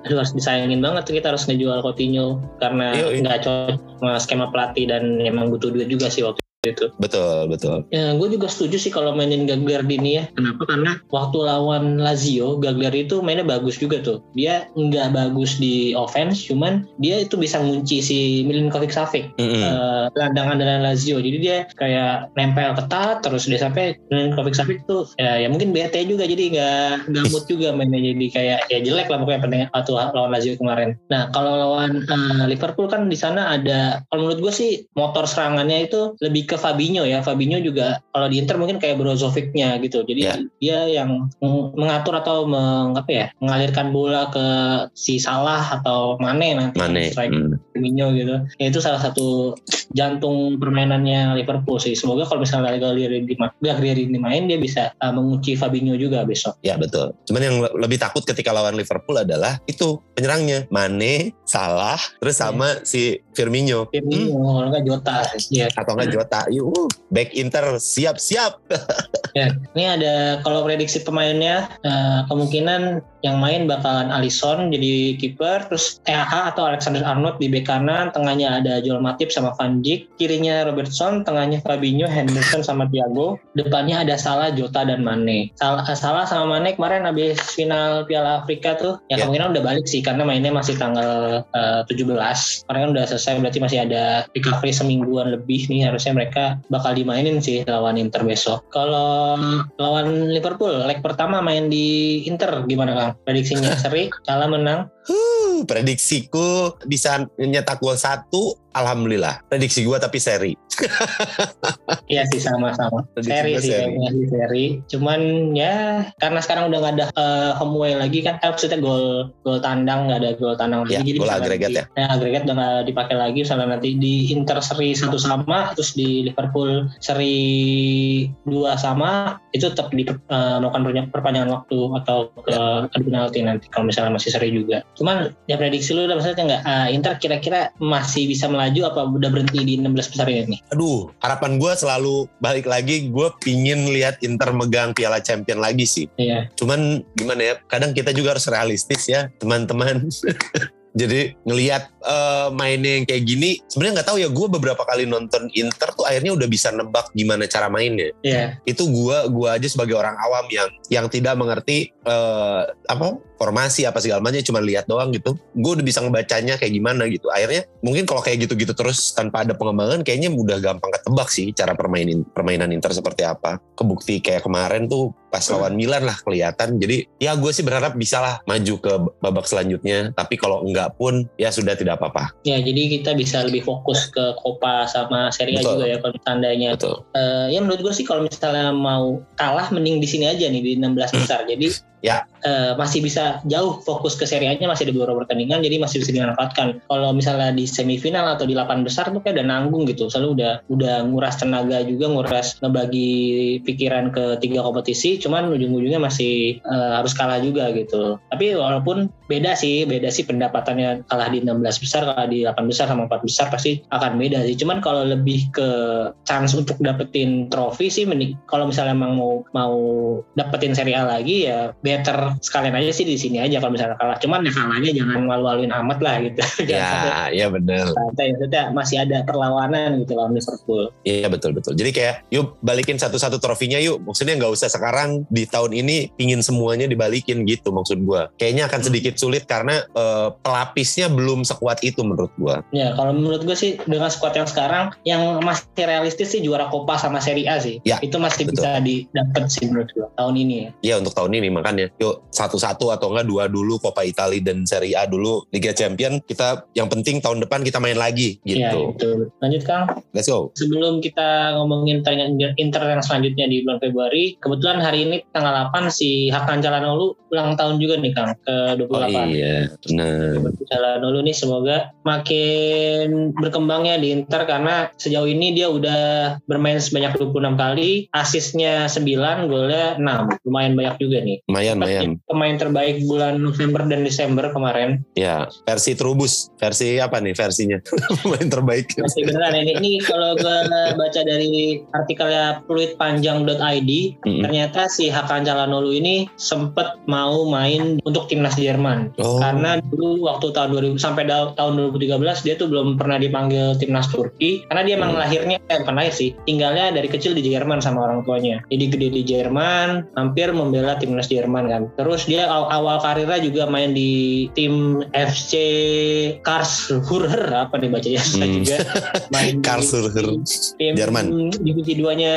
aduh, harus disayangin banget tuh kita harus ngejual Coutinho karena nggak cocok sama skema pelatih dan emang butuh duit juga sih waktu itu. Betul, betul. Ya, gue juga setuju sih kalau mainin Gagliardini ya. Kenapa? Karena waktu lawan Lazio, Gagliardini itu mainnya bagus juga tuh. Dia nggak bagus di offense, cuman dia itu bisa ngunci si Milinkovic Savic Mm-mm. eh, gelandangan dengan Lazio. Jadi dia kayak nempel ketat terus dia sampai Milinkovic Savic tuh ya, ya mungkin bete juga jadi nggak gamut juga mainnya jadi kayak ya jelek lah pokoknya pertandingan waktu lawan Lazio kemarin. Nah kalau lawan eh, Liverpool kan di sana ada kalau menurut gue sih motor serangannya itu lebih ke ke Fabinho ya. Fabinho juga kalau di Inter mungkin kayak Brozovic-nya gitu. Jadi Ya. dia yang meng- mengatur atau meng, apa ya, mengalirkan bola ke si Salah atau Mane nanti Mane. Hmm. Firmino gitu. Ya itu salah satu jantung permainannya Liverpool sih. Semoga kalau misalnya Gagliardini Gagliardini main dia bisa uh, mengunci Fabinho juga besok. Ya betul. Cuman yang le- lebih takut ketika lawan Liverpool adalah itu penyerangnya Mane, Salah, terus sama si Firmino. Firmino Hmm. kalau nggak Jota. Ya. Atau enggak Jota. Yuk, back Inter siap-siap. ya. Ini ada kalau prediksi pemainnya uh, kemungkinan yang main bakalan Alisson jadi kiper, terus EH atau Alexander Arnold di bek kanan, tengahnya ada Joel Matip sama Van Dijk, kirinya Robertson, tengahnya Fabinho, Henderson sama Thiago, depannya ada Salah, Jota dan Mane. Salah, Salah sama Mane kemarin habis final Piala Afrika tuh, ya Ya. kemungkinan udah balik sih karena mainnya masih tanggal uh, 17. Kemarin kan udah selesai berarti masih ada recovery semingguan lebih nih harusnya mereka bakal dimainin sih lawan Inter besok. Kalau lawan Liverpool leg pertama main di Inter gimana Kang? Prediksinya seri, Salah menang. Huh, prediksiku bisa nyetak gol satu, alhamdulillah. Prediksi gua tapi seri. Iya sih sama-sama. Seri sih seri. kayaknya sih seri. Cuman ya karena sekarang udah nggak ada eh, home away lagi kan, eh, maksudnya gol gol tandang nggak ada gol tandang Ya, lagi. gol agregat di- ya. Nah, agregat udah nggak dipakai lagi. Misalnya nanti di Inter seri satu sama, terus di Liverpool seri dua sama, itu tetap di eh, melakukan perpanjangan waktu atau ke adu penalti nanti kalau misalnya masih seri juga. Cuman ya prediksi lu udah maksudnya nggak ah, Inter kira-kira masih bisa melaju apa udah berhenti di 16 besar ini? Aduh, harapan gua selalu balik lagi. Gue pingin lihat Inter megang Piala Champion lagi sih. Iya. Cuman gimana ya? Kadang kita juga harus realistis ya, teman-teman. Jadi ngelihat eh, mainnya yang kayak gini, sebenarnya nggak tahu ya. Gue beberapa kali nonton Inter tuh akhirnya udah bisa nebak gimana cara mainnya. Iya. Itu gua gua aja sebagai orang awam yang yang tidak mengerti eh, apa formasi apa segala macamnya cuma lihat doang gitu. Gue udah bisa ngebacanya kayak gimana gitu. Akhirnya mungkin kalau kayak gitu-gitu terus tanpa ada pengembangan, kayaknya udah gampang ketebak sih cara permainin permainan Inter seperti apa. Kebukti kayak kemarin tuh pas lawan Milan lah kelihatan. Jadi ya gue sih berharap bisa lah maju ke babak selanjutnya. Tapi kalau enggak pun ya sudah tidak apa-apa. Ya, jadi kita bisa lebih fokus ke Copa sama Serie A Betul. juga ya kalau tandanya. Betul. Eh, ya menurut gue sih kalau misalnya mau kalah mending di sini aja nih di 16 besar. Jadi Ya. eh, masih bisa jauh fokus ke Serie A-nya masih ada beberapa pertandingan jadi masih bisa dimanfaatkan. Kalau misalnya di semifinal atau di 8 besar tuh kayak udah nanggung gitu. Selalu udah udah nguras tenaga juga, nguras ngebagi pikiran ke tiga kompetisi, cuman ujung-ujungnya masih eh, harus kalah juga gitu. Tapi walaupun beda sih, beda sih pendapatannya kalah di 16 besar, kalah di 8 besar sama 4 besar pasti akan beda sih. Cuman kalau lebih ke chance untuk dapetin trofi sih kalau misalnya emang mau mau dapetin Serie A lagi ya better sekalian aja sih di sini aja kalau misalnya kalah. Cuman ya kalahnya jangan malu-maluin amat lah gitu. Ya, ya benar. santai. Masih ada perlawanan gitu lawan Liverpool. Iya betul betul. Jadi kayak yuk balikin satu-satu trofinya yuk. Maksudnya nggak usah sekarang di tahun ini pingin semuanya dibalikin gitu maksud gua. Kayaknya akan sedikit sulit karena eh, pelapisnya belum sekuat itu menurut gua. Ya kalau menurut gue sih dengan squad yang sekarang yang masih realistis sih juara Copa sama Serie A sih. Ya, Itu masih betul. bisa didapat sih menurut gue tahun ini ya. Ya untuk tahun ini makanya yuk satu-satu atau enggak dua dulu Coppa Italia dan Serie A dulu Liga Champion kita yang penting tahun depan kita main lagi gitu. itu. Lanjut Kang. Let's go. Sebelum kita ngomongin Inter yang selanjutnya di bulan Februari, kebetulan hari ini tanggal 8 si Hakan Calhanoglu ulang tahun juga nih Kang ke 28. Oh iya, benar. Calhanoglu nih semoga makin berkembangnya di Inter karena sejauh ini dia udah bermain sebanyak 26 kali, asisnya 9, golnya 6. Lumayan banyak juga nih. Lumayan, lumayan. Pemain terbaik bulan November dan Desember kemarin. Ya, versi Trubus. Versi apa nih versinya? Pemain terbaik. Masih beneran ini. Ini kalau gue baca dari artikelnya fluidpanjang.id, Mm-mm. ternyata si Hakan Calhanoglu ini sempet mau main untuk timnas Jerman. Oh, Karena dulu waktu tahun 2000 sampai da- tahun 2013 dia tuh belum pernah dipanggil timnas Turki karena dia emang Hmm. lahirnya eh bukan lahir sih, tinggalnya dari kecil di Jerman sama orang tuanya. Jadi gede di Jerman, hampir membela timnas Jerman Jerman kan. Terus dia awal, awal karirnya juga main di tim FC Karlsruher apa nih bacanya Hmm. juga main di Karlsruher. tim Jerman. divisi 2-nya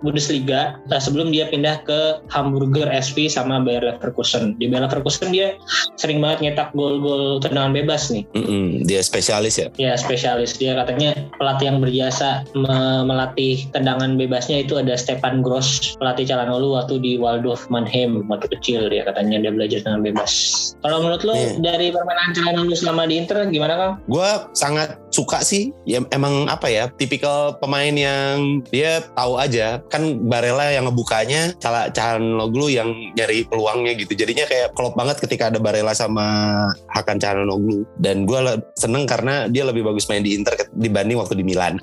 Bundesliga. Nah, sebelum dia pindah ke Hamburger SV sama Bayer Leverkusen. Di Bayer Leverkusen dia sering banget nyetak gol-gol tendangan bebas nih. Mm-mm, dia spesialis ya. Ya spesialis dia katanya pelatih yang berjasa me- melatih tendangan bebasnya itu ada Stefan Gross pelatih Calhanoglu waktu di Waldorf Mannheim waktu kecil dia katanya dia belajar tendangan bebas. Kalau menurut lo Iya. dari permainan Calhanoglu selama di Inter gimana kang? Gue sangat suka sih. Ya emang apa ya, tipikal pemain yang dia tahu aja. Kan Barella yang ngebukanya, Cala Calhanoglu yang nyari peluangnya gitu. Jadinya kayak klop banget ketika ada Barella sama Hakan Calhanoglu. Dan gue seneng karena dia lebih bagus main di Inter dibanding waktu di Milan.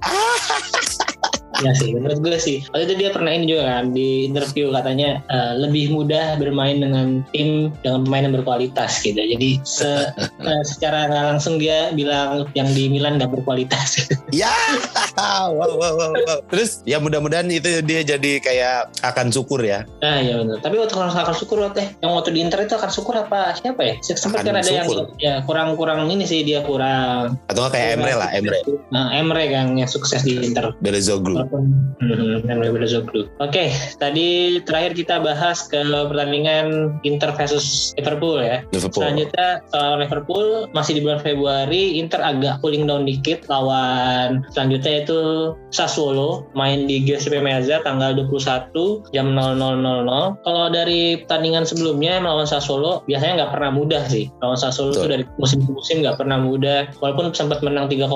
Ya sih, menurut gue sih. Waktu itu dia pernah ini juga kan di interview katanya eh, lebih mudah bermain dengan tim dengan pemain yang berkualitas gitu. Jadi se- eh, secara nggak langsung dia bilang yang di Milan nggak berkualitas. Ya, wow, wow, wow, wow. Terus ya mudah-mudahan itu dia jadi kayak akan syukur ya. Nah iya benar. Tapi waktu akan syukur waktu yang waktu di Inter itu akan syukur apa siapa ya? Sempat kan ada yang ya kurang-kurang ini sih dia kurang. Atau kayak Emre lah, Emre. Nah Emre kan yang sukses di Inter. Belezoglu. Walaupun hmm, Emre Belözoğlu. Oke, tadi terakhir kita bahas ke pertandingan Inter versus Liverpool ya. Liverpool. Selanjutnya soal Liverpool masih di bulan Februari Inter agak cooling down dikit lawan selanjutnya itu Sassuolo main di Giuseppe Meazza tanggal 21 jam 00.00. Kalau dari pertandingan sebelumnya melawan Sassuolo biasanya nggak pernah mudah sih. Lawan Sassuolo itu dari musim ke musim nggak pernah mudah. Walaupun sempat menang 3-0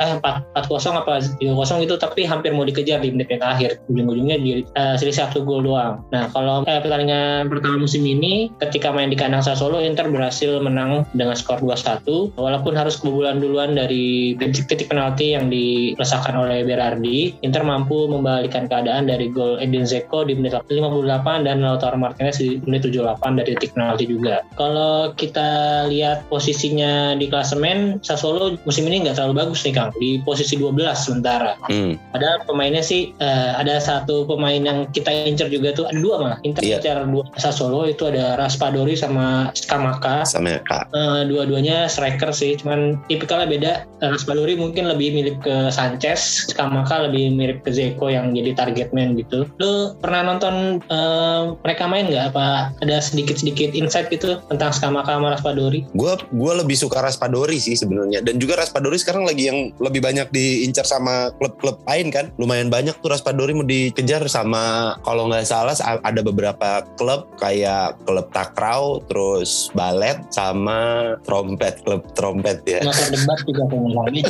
eh 4 4-0 apa 3-0 itu tapi hampir mau dikejar di menit yang akhir. Ujung-ujungnya di eh, selisih satu gol doang. Nah, kalau eh, pertandingan pertama musim ini ketika main di kandang Sassuolo Inter berhasil menang dengan skor 2-1 walaupun harus kebobolan duluan dari titik-titik penalti yang dirasakan oleh Berardi Inter mampu membalikan keadaan dari gol Edin Zeko di menit 58 dan Lautaro Martinez di menit 78 dari titik penalti juga kalau kita lihat posisinya di klasemen Sassuolo musim ini nggak terlalu bagus nih Kang di posisi 12 sementara Hmm. Padahal pemainnya sih eh, ada satu pemain yang kita incer juga tuh ada dua malah Inter Iya. incer dua Sassuolo itu ada Raspadori sama Skamaka Sama Kak. Eh, dua-duanya striker sih cuman tipikalnya beda Eh, Raspadori mungkin lebih mirip ke Sanchez Skamaka lebih mirip ke Zeko yang jadi target man gitu lu pernah nonton eh, mereka main nggak apa ada sedikit-sedikit insight gitu tentang Skamaka sama Raspadori Gue gua lebih suka Raspadori sih sebenarnya. Dan juga Raspadori sekarang lagi yang lebih banyak diincar sama klub-klub lain kan. Lumayan banyak tuh Raspadori mau dikejar sama kalau nggak salah ada beberapa klub kayak klub Takraw, terus Balet sama Trompet, klub Trompet ya. masa debat juga pemain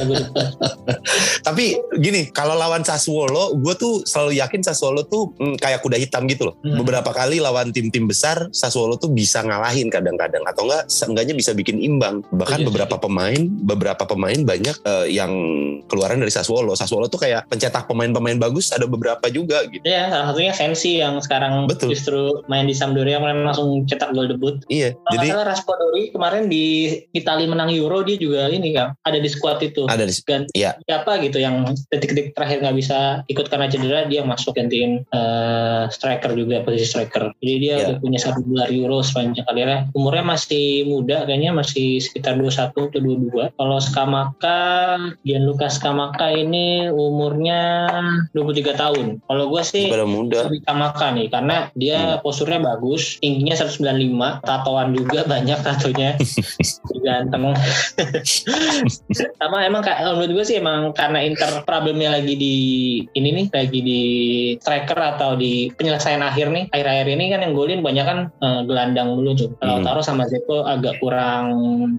Tapi gini, kalau lawan Sassuolo, gue tuh selalu yakin Sassuolo tuh mm, kayak kuda hitam gitu loh. Hmm. Beberapa kali lawan tim-tim besar, Sassuolo tuh bisa ngalahin kadang-kadang atau enggak seenggaknya bisa bikin imbang. Bahkan Iya sih. beberapa pemain, beberapa pemain banyak eh, yang keluaran dari Sassuolo. Sassuolo tuh kayak pencetak pemain-pemain bagus ada beberapa juga gitu. Ya, salah satunya Sensi yang sekarang Betul. justru main di Sampdoria kemarin langsung cetak gol debut. Iya, Kalau jadi salah Raspadori kemarin di Itali menang Euro dia juga ini kan ada di squad itu. ada di Ganti Iya. siapa gitu yang detik-detik terakhir nggak bisa ikut karena cedera dia masuk gantiin eh, striker juga posisi striker. Jadi dia Iya. udah punya satu gelar Euro sepanjang karirnya. Umurnya masih muda kayaknya masih sekitar 21 atau 22. Kalau Skamaka Gianluca Skamaka ini umurnya 23 tahun. Kalau gue sih pada muda. lebih Kamaka nih karena dia Hmm. posturnya bagus, tingginya 195, tatoan juga banyak tatonya. Ganteng. Sama emang kayak menurut gue sih emang karena Inter problemnya lagi di ini nih lagi di striker atau di penyelesaian akhir nih akhir-akhir ini kan yang golin banyak kan eh, gelandang dulu tuh. Kalau Hmm. taruh sama Zeko agak kurang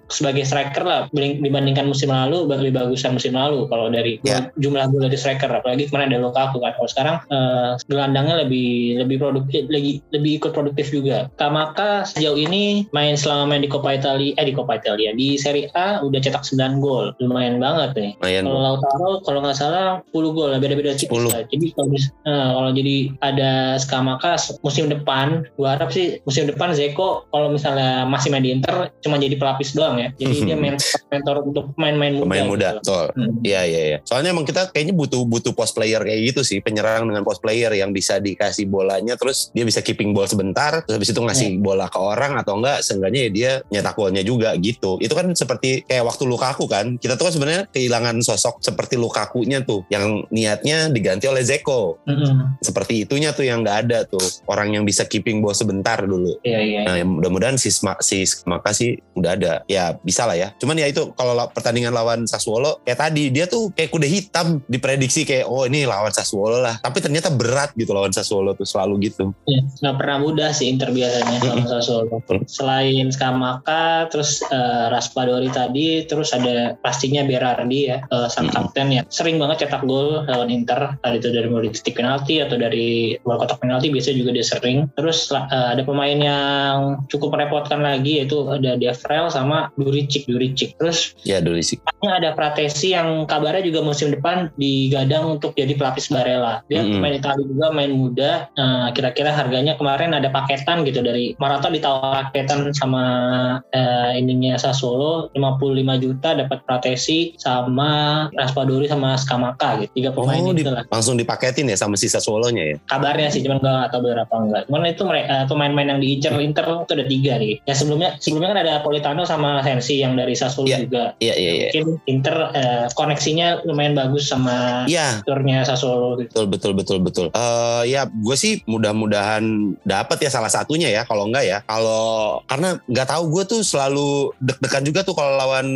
sebagai striker lah dibandingkan musim lalu lebih bagusan musim lalu kalau dari Ya. jumlah gol dari striker apalagi kemarin ada Lukaku kan. Kalau sekarang eh, gelandangnya lebih lebih produktif lagi lebih ikut produktif juga. Kamaka sejauh ini main selama main di Coppa Italia eh di Coppa Italia di Serie A udah cetak 9 gol. Lumayan banget nih. Lumayan. Kalau Lautaro kalau nggak salah 10 gol beda-beda tipis 10. lah. Jadi kalau eh, kalau jadi ada Skamaka musim depan, gua harap sih musim depan Zeko kalau misalnya masih main di Inter cuma jadi pelapis doang ya. Jadi dia main mentor untuk pemain-pemain muda. Pemain muda, gitu. betul. Hmm. Iya iya iya. Soalnya emang kita kayaknya butuh butuh post player kayak gitu sih, penyerang dengan post player yang bisa dikasih bolanya terus dia bisa keeping ball sebentar, terus habis itu ngasih Iya. bola ke orang atau enggak seenggaknya ya dia nyetak golnya juga gitu. Itu kan seperti kayak waktu Lukaku kan. Kita tuh kan sebenarnya kehilangan sosok seperti Lukaku-nya tuh yang niatnya diganti oleh Zeko. Mm-mm. Seperti itunya tuh yang nggak ada tuh. Orang yang bisa keeping ball sebentar dulu. Iya iya. Nah, ya mudah-mudahan si Sma, si Maka sih udah ada. Ya bisa lah ya. Cuman ya itu kalau la- pertandingan lawan Sassuolo kayak tadi dia tuh kayak kuda hitam diprediksi kayak oh ini lawan Sassuolo lah. Tapi ternyata berat gitu lawan Sassuolo tuh selalu gitu. Nggak pernah mudah sih Inter biasanya lawan Sassuolo. Selain Skamaka, terus eh, Raspadori tadi, terus ada pastinya Berardi ya, eh, sang kapten ya. Sering banget cetak gol lawan Inter, tadi itu dari mulai titik penalti atau dari luar kotak penalti biasanya juga dia sering. Terus eh, ada pemain yang cukup merepotkan lagi yaitu ada Devrel sama Duricic, Duricic. Terus Ya dulu sih. Ini ada Pratesi yang kabarnya juga musim depan digadang untuk jadi pelapis Barella. Dia Mm-mm. pemain Italia juga, main muda. Nah, kira-kira harganya kemarin ada paketan gitu dari Morata ditawar paketan sama eh, ininya Sassuolo 55 juta dapat Pratesi sama Raspadori sama Skamaka gitu. Tiga pemain Oh, itu di- lah. langsung dipaketin ya sama sisa Sassuolo-nya ya. Kabarnya sih cuman gak tahu bener apa enggak. Cuman itu mere- eh, pemain-pemain yang diincar Inter itu ada tiga nih. Ya sebelumnya sebelumnya kan ada Politano sama Sensi yang dari Sassuolo Iya. juga. Iya iya iya. Mungkin Inter eh, koneksinya lumayan bagus sama Iya, turnya Sassuolo gitu. betul betul betul betul. Eh ya gue sih mudah-mudahan dapat ya salah satunya ya. Kalau enggak ya, kalau karena nggak tahu gue tuh selalu deg-degan juga tuh kalau lawan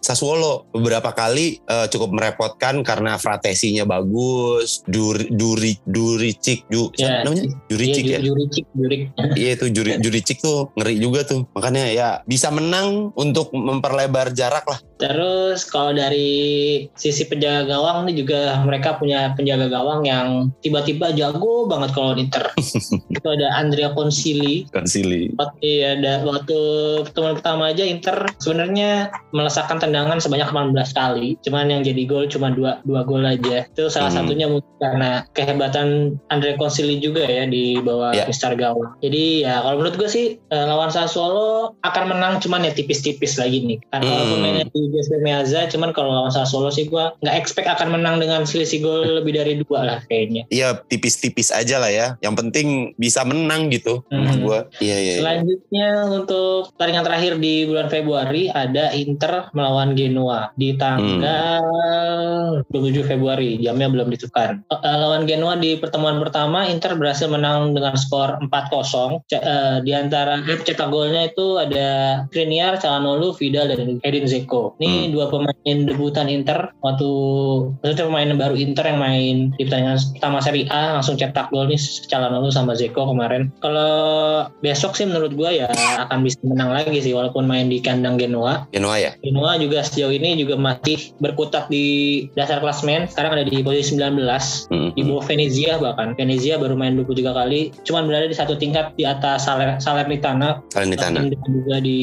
Sassuolo. Beberapa kali eh, cukup merepotkan karena fratesinya bagus, duri duri duricik, du, Ya, namanya duricik Iya, ya. Ju- Juricik, Jurik. Iya itu juri juricik tuh ngeri juga tuh. Makanya ya bisa menang untuk memperlebar jarak lah. Terus kalau dari sisi penjaga gawang nih juga mereka punya penjaga gawang yang tiba-tiba jago banget kalau Inter. itu ada Andrea Consili. Konsili. Waktu, iya, ada waktu pertemuan pertama aja Inter sebenarnya melesakkan tendangan sebanyak 18 kali. Cuman yang jadi gol cuma dua dua gol aja. Itu salah Hmm. satunya mungkin karena kehebatan Andre Consili juga ya di bawah Ya. Mister Gawang. Jadi ya kalau menurut gue sih eh, lawan Sassuolo akan menang cuman ya tipis-tipis lagi nih. Karena Hmm. walaupun mainnya di Giuseppe Meazza cuman kalau lawan Sassuolo sih gue nggak expect akan menang dengan selisih gol lebih dari dua lah kayaknya. Iya tipis-tipis aja lah ya. Yang penting bisa menang gitu. Hmm. Gua. Iya iya. iya. Selanjutnya untuk pertandingan terakhir di bulan Februari ada Inter melawan Genoa di tanggal 27 Februari. Jamnya belum ditentukan. Eh, lawan Genoa di pertemuan pertama Inter berhasil menang dengan skor 4-0. C- eh, di antara eh, cetak golnya itu ada Skriniar, Calhanoglu, Vidal dan Edin Dzeko. Ini dua pemain debutan Inter waktu maksudnya pemain baru Inter yang main di pertandingan pertama Serie A langsung cetak gol nih Calhanoglu sama Dzeko kemarin. Kalau besok sih menurut gua ya akan bisa menang lagi sih walaupun main di kandang Genoa. Genoa ya. Genoa juga sejauh ini juga masih berkutat di dasar klasmen. Sekarang ada di posisi 19 Hmm. di bawah Venezia bahkan. Venezia baru main 23 kali, cuman berada di satu tingkat di atas Saler Salernitana Salernitana. tim juga di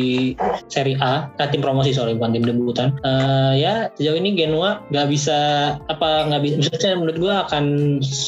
Serie A, nah, tim promosi soalnya bukan tim debutan. Eh, ya sejauh ini Genoa nggak bisa apa nggak bisa, maksudnya menurut gua akan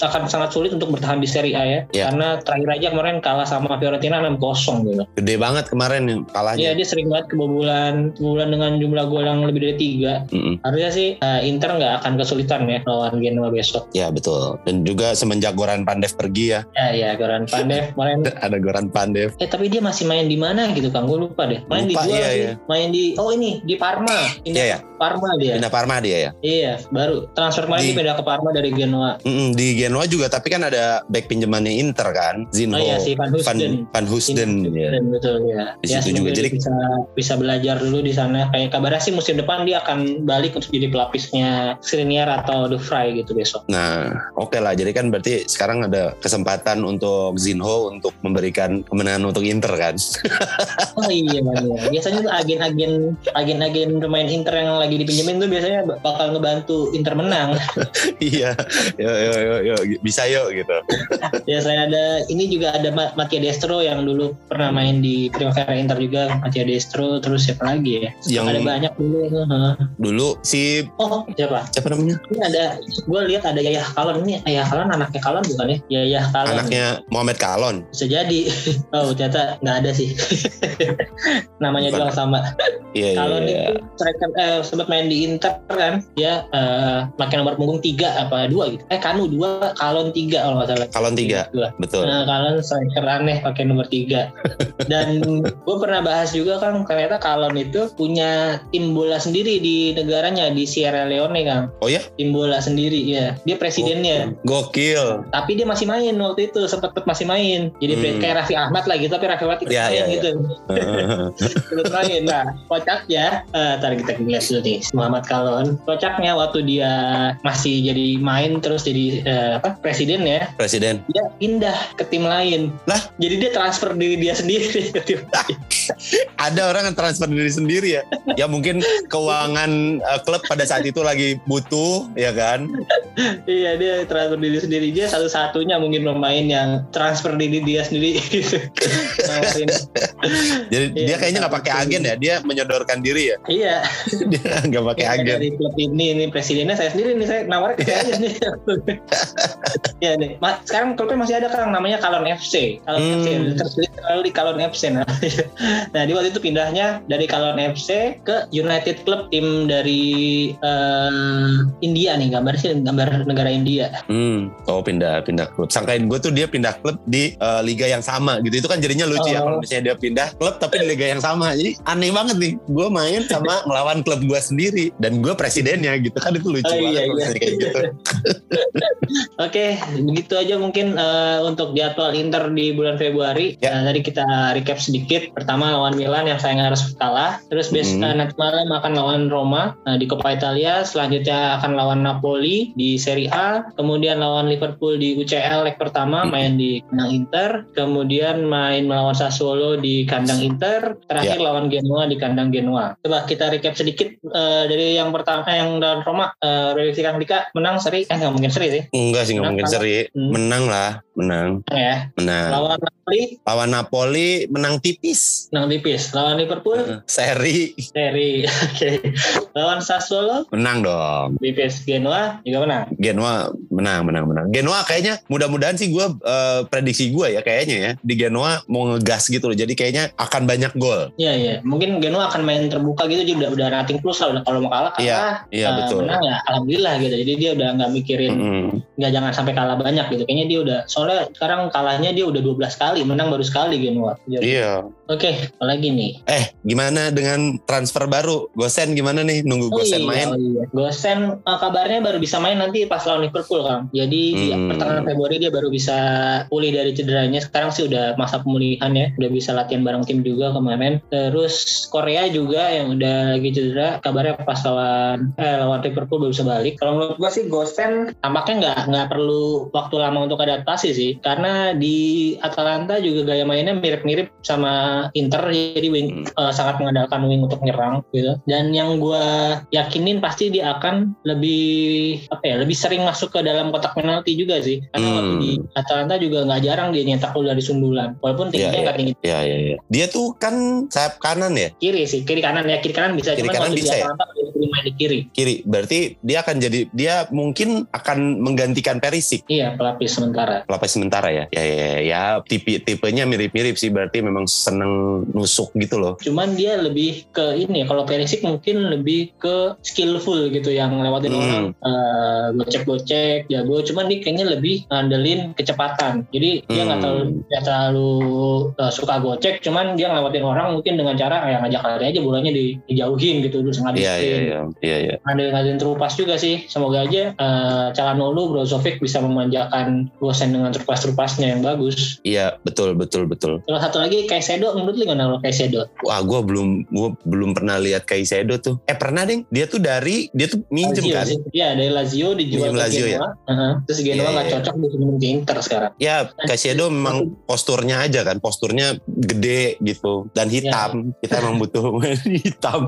akan sangat sulit untuk bertahan di Serie A ya, Ya. karena terakhir aja kemarin kalah sama Fiorentina 6-0 gitu. Gede banget kemarin nih Iya kalahnya. dia sering banget kebobolan, kebobolan dengan jumlah gol yang lebih dari tiga. Mm-mm. Harusnya sih eh, Inter nggak akan kesulitan ya lawan Genoa besok. Ya betul. Dan juga semenjak Goran Pandev pergi ya. Ya ya Goran Pandev kemarin Ada Goran Pandev. Eh tapi dia masih main di mana gitu Kang? Gue lupa deh. Main Lupa, di dua iya, iya. Main di oh ini di Parma. Pindah Iya ya. ke Parma dia. Pindah Parma dia ya. Iya, baru transfer kemarin Di- pindah ke Parma dari Genoa. Mm-mm, di Genoa juga tapi kan ada back pinjamannya Inter kan. Zinho. Oh iya si Van Van, Husden. Van Husden. ya. Dan betul ya. Di ya, situ juga. Jadi- bisa bisa belajar dulu di sana. Kayak kabarnya sih musim depan dia akan balik untuk jadi pelapisnya Skriniar atau De Vrij gitu besok. Nah, oke lah. Jadi kan berarti sekarang ada kesempatan untuk Zinho untuk memberikan kemenangan untuk Inter kan. Oh iya, iya. Biasanya tuh agen-agen agen-agen pemain Inter yang lagi dipinjemin tuh biasanya bakal ngebantu Inter menang. iya. Yo, yo, yo, yo. Bisa yuk gitu. ya saya ada ini juga ada Ma- Mattia Destro yang dulu pernah main di Primavera Inter juga Mattia Destro terus siapa lagi ya Yang ada banyak dulu heeh. dulu si oh siapa siapa namanya? ini ada gue lihat ada Yayah Kalon ini Yayah Kalon anaknya Kalon bukan ya Yayah Kalon Anaknya Mohamed Kalon. bisa jadi oh ternyata nggak ada sih namanya doang sama Iya, iya, Kalon iya. itu striker eh, sempat main di Inter kan dia uh, pakai nomor punggung tiga apa dua gitu. Eh Kanu dua Kalon tiga kalau nggak salah. Kalon tiga Dua. betul. Nah, Kalon striker aneh pakai nomor tiga. Dan gue pernah bahas juga kan ternyata Kalon itu punya tim bola sendiri di negaranya di Sierra Leone kan oh ya? Tim bola sendiri ya dia presidennya. Gokil. Tapi dia masih main waktu itu sempat masih main. Jadi Hmm. kayak Raffi Ahmad lah gitu tapi Raffi Ahmad ikut Ya, main ya, ya. gitu. Ikut main. Nah kocaknya eh ntar kita lihat dulu nih Muhammad Kalon. Kocaknya waktu dia masih jadi main terus jadi eh, apa presiden ya. Presiden. Dia pindah ke tim lain. Lah? jadi dia transfer diri dia sendiri. Ke tim lain. Ada orang yang transfer diri sendiri ya? Ya mungkin keuangan eh, klub pada saat itu lagi butuh ya kan? Iya dia transfer diri sendiri. Dia satu-satunya mungkin pemain yang transfer diri dia sendiri. Gitu. Nawarin. jadi Iya, dia kayaknya nggak pakai agen ya? Dia menyodorkan diri ya? Iya dia nggak pakai Ya, agen. dari klub ini ini presidennya saya sendiri nih saya nawarin ke saya aja nih. Ya nih. Ma- sekarang klubnya masih ada kan namanya Kalon FC Kalon Hmm. FC selalu di Kalon FC nah. Nah di waktu itu pindahnya dari Kalon FC ke United Club tim dari eh, India nih. Gambar sih gambar negara India. Hmm. oh pindah pindah klub. Sangkain gue tuh dia pindah klub di eh, liga yang sama gitu. Itu kan jadinya lucu ya Oh. kalau misalnya dia pindah klub tapi di liga yang sama. Jadi aneh banget nih. Gue main sama ngelawan klub gue sendiri dan gue presidennya gitu kan itu lucu Oh, iya, iya. kayak gitu Oke, begitu aja mungkin eh, untuk jadwal Inter di bulan Februari. Ya. Nah, tadi kita recap sedikit. Pertama lawan Milan yang sayang harus kalah. Terus bes Hmm. eh, nanti malam akan lawan Roma nah, di Coppa Italia. Selanjutnya akan lawan Napoli di Serie A. Kemudian lawan Liverpool di UCL leg pertama Hmm. main di kandang Inter. Kemudian main melawan Sassuolo di kandang Inter. Terakhir Ya. lawan Genoa di kandang Genoa. Coba kita recap sedikit eh, dari yang pertama eh, yang lawan Roma. Eh, prediksi Kang Dika menang seri. Eh nggak mungkin seri sih. enggak sih nggak Menang mungkin kalah. seri Hmm. menang lah menang ya. menang Lawan Napoli lawan Napoli menang tipis menang tipis. Lawan Liverpool seri seri. Oke. Lawan Sassuolo menang dong tipis. Genoa juga menang. Genoa menang menang menang Genoa kayaknya mudah-mudahan sih gue prediksi gue ya kayaknya ya di Genoa mau ngegas gitu loh jadi kayaknya akan banyak gol Iya iya. Mungkin Genoa akan main terbuka gitu. Jadi udah udah nothing plus lah. Udah kalau mau kalah kalah. Iya, iya, Eh, betul. Menang ya alhamdulillah gitu. Jadi dia udah nggak mikirin nggak jangan sampai kalah banyak gitu. Kayaknya dia udah soalnya sekarang kalahnya dia udah 12 kali, menang baru sekali. Jadi- iya Oke, apalagi nih? eh gimana dengan transfer baru Gosen gimana nih nunggu Gosen iya, main oh iya. Gosen eh, kabarnya baru bisa main nanti pas lawan Liverpool kan. Jadi di Hmm. pertengahan Februari dia baru bisa pulih dari cederanya. Sekarang sih udah masa pemulihan ya, udah bisa latihan bareng tim juga kemarin. Terus Korea juga yang udah lagi cedera, kabarnya pas lawan eh lawan Liverpool baru bisa balik. Kalau menurut gua sih Gosen tampaknya nggak nggak perlu waktu lama untuk adaptasi sih, karena di Atalanta juga gaya mainnya mirip-mirip sama Inter, jadi wing eh, sangat mengandalkan wing untuk nyerang gitu. Dan yang gua yakinin pasti dia akan lebih apa ya lebih sering masuk ke dalam kotak penalti juga sih karena Hmm. waktu di Atalanta juga nggak jarang dia nyetak gol dari sundulan walaupun tingginya Iya, nggak tinggi Iya iya iya. Dia tuh kan sayap kanan ya, kiri sih kiri kanan ya kiri kanan bisa Kiri cuman kanan bisa di ya? Dia main di kiri kiri. Berarti dia akan jadi dia mungkin akan menggantikan Perisic iya pelapis sementara pelapis sementara ya. Ya ya ya, ya tipe tipenya mirip-mirip sih berarti memang seneng nusuk gitu loh. cuman dia lebih ke ini ya kalau Perisic mungkin lebih ke skillful gitu yang lewatin Hmm. orang eh, gocek-gocek jago cuman dia kayaknya lebih ngandelin kecepatan jadi dia nggak Hmm. terlalu nggak terlalu eh, suka gocek cuman dia ngelewatin orang mungkin dengan cara yang ngajak lari aja bolanya di, dijauhin gitu terus Iya iya iya iya iya. ngadil ngadilin terupas juga sih semoga aja eh, Calhanoglu Brozovic bisa memanjakan Gosen dengan terupas-terupasnya yang bagus Iya betul betul betul. Kalau satu lagi Kaisedo menurut lu gimana kalau Kaisedo? Wah gue belum gua belum pernah lihat Kaisedo tuh. Eh pernah ding? Dia tuh dari dia tuh minjem Lazio kan? Iya dari Lazio dijual Minjem ke Lazio, Genoa. Heeh. Terus Genoa Iya, nggak iya. cocok disuruh ke Inter sekarang. Ya Kaisedo memang posturnya aja kan, posturnya gede gitu dan hitam. Kita emang butuh hitam.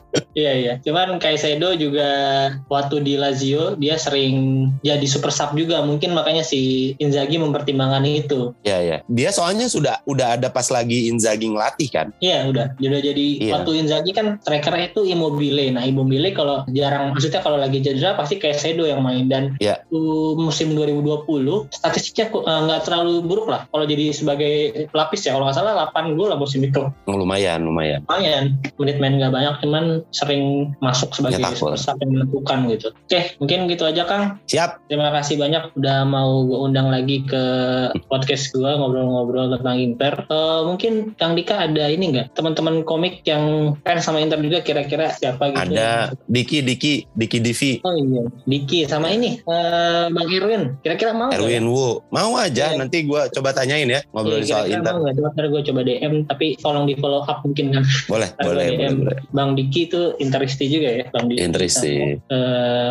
Iya iya. Cuman Caicedo juga waktu di Lazio dia sering jadi super sub juga. Mungkin makanya si Inzaghi mempertimbangkan itu. Iya iya. Dia soalnya sudah udah ada pas lagi Inzaghi ngelatih kan. Iya udah. Udah jadi Iya. waktu Inzaghi kan strikernya itu Immobile. Nah Immobile kalau jarang maksudnya kalau lagi cedera pasti Caicedo yang main dan Iya. musim 2020 statistiknya kok, eh, nggak terlalu buruk lah kalau jadi sebagai pelapis ya kalau nggak salah 8 gol lah musim itu Oh, lumayan lumayan. lumayan menit main nggak banyak cuman sering masuk sebagai super sub yang menentukan gitu oke mungkin gitu aja Kang Siap. terima kasih banyak udah mau gue undang lagi ke podcast gue ngobrol-ngobrol tentang Inter Eh, mungkin Kang Dika ada ini nggak teman-teman komik yang fans sama Inter juga kira-kira siapa gitu Ada Diki Diki Diki Divi. Oh iya, Diki sama ini eh, Bang Irwin. Kira-kira mau nggak ya? Wu. Mau aja Iya. nanti gua coba tanyain ya ngobrolin Iya, soal kira-kira Inter. Mau nggak? Ntar gue coba DM, tapi tolong di follow up mungkin kan. Boleh, boleh, boleh, boleh. Bang Diki itu Interisti juga ya, Bang Diki. Interisti.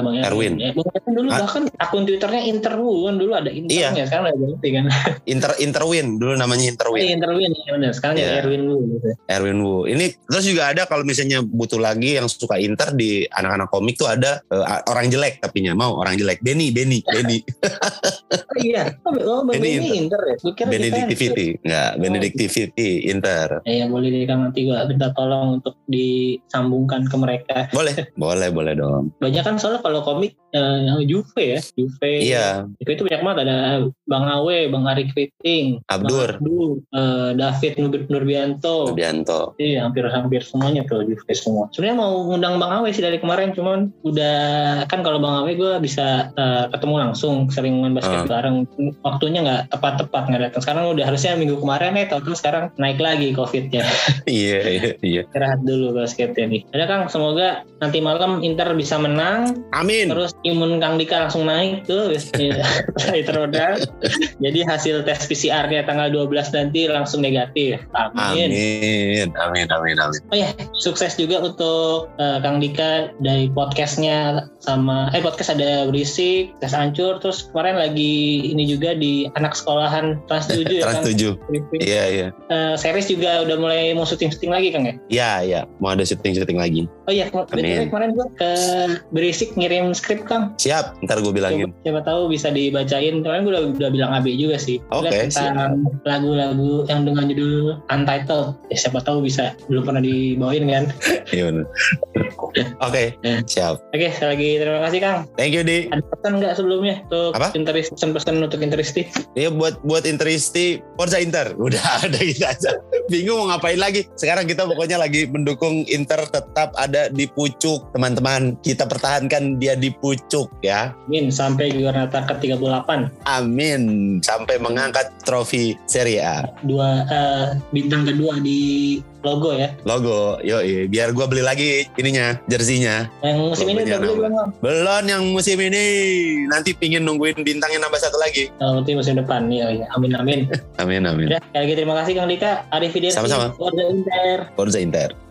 Bang Erwin. Ya, Bang Erwin dulu Ah. bahkan akun Twitternya Interwu kan dulu ada Internya, sekarang udah ganti kan. Inter Interwin dulu namanya Interwin. iya, Interwin ya benar. Sekarang Iya. jadi Erwin dulu. Gitu. Erwin Wu. Ini terus juga ada kalau misalnya butuh lagi yang suka Inter di anak-anak komik tuh ada eh, orang jelek tapinya mau orang jelek. Benny, Benny, Benny, Oh iya, oh, oh Bang Ini Benny Inter ya. Benedictivity. Enggak, Benedictivity Inter. Ya boleh deh nanti gue minta tolong untuk disambungkan ke mereka. Boleh, boleh, boleh dong. banyak kan soalnya kalau komik yang Juve ya Juve Iya, Juve itu banyak banget ada Bang Awe Bang Ari Kriting Abdur, Bang Abdur, eh, David Nur- Nurbianto Rubianto. iya hampir-hampir semuanya tuh Juve semua sebenarnya mau ngundang Bang Awe sih dari kemarin cuman udah kan kalau Bang Awe gue bisa eh, ketemu langsung sering main basket Ah. bareng waktunya nggak tepat-tepat nggak datang sekarang udah harusnya minggu kemarin ya tahu sekarang naik lagi covidnya Iya, iya, iya. istirahat dulu basketnya nih ada Kang semoga nanti malam Inter bisa menang Amin. Terus imun Kang Dika langsung naik tuh Inter roda. Jadi hasil tes PCR-nya tanggal 12 nanti langsung negatif. Amin. Amin. Amin, amin, amin. Oh ya, sukses juga untuk eh, Kang Dika dari podcastnya sama eh podcast ada berisik, tes hancur, terus kemarin lagi ini juga di anak sekolahan Trans 7 ya Trans Kang. 7. Iya, iya. Eh, series juga udah mulai mau syuting-syuting lagi Kang ya? Iya, iya. Mau ada syuting-syuting lagi. Oh iya, Amin. kemarin gua ke berisik ngirim skrip Kang. Siap, ntar gue bilangin. Coba- siapa tahu bisa dibacain. Kemarin gue udah, udah bilang AB juga sih. Oke, tentang lagu-lagu yang dengan judul Untitled. Ya, siapa tahu bisa belum pernah dibawain kan. Iya bener. Oke, Eh. siap. Oke, sekali lagi terima kasih Kang. Thank you, Di. Ada pesan nggak sebelumnya untuk Apa? Interis, pesan-pesan untuk Interisti? Iya buat buat Interisti Forza Inter. Udah ada gitu aja. Bingung mau ngapain lagi. Sekarang kita pokoknya lagi mendukung Inter tetap ada di pucuk. Teman-teman, kita pertahankan dia di pucuk ya. Min sampai Giornata ke-38. Amin. Sampai mengangkat trofi Serie A. Dua eh, bintang kedua di logo ya. Logo, yo biar gua beli lagi ininya, jersinya. Yang musim ini udah beli belum? Belum yang musim ini. Nanti pingin nungguin bintangnya nambah satu lagi. Oh, nanti musim depan. Iya, iya. Amin, amin. Amin, amin. Ya, lagi terima kasih Kang Dika. Arif. Sama-sama. Warga Inter. Forza Inter.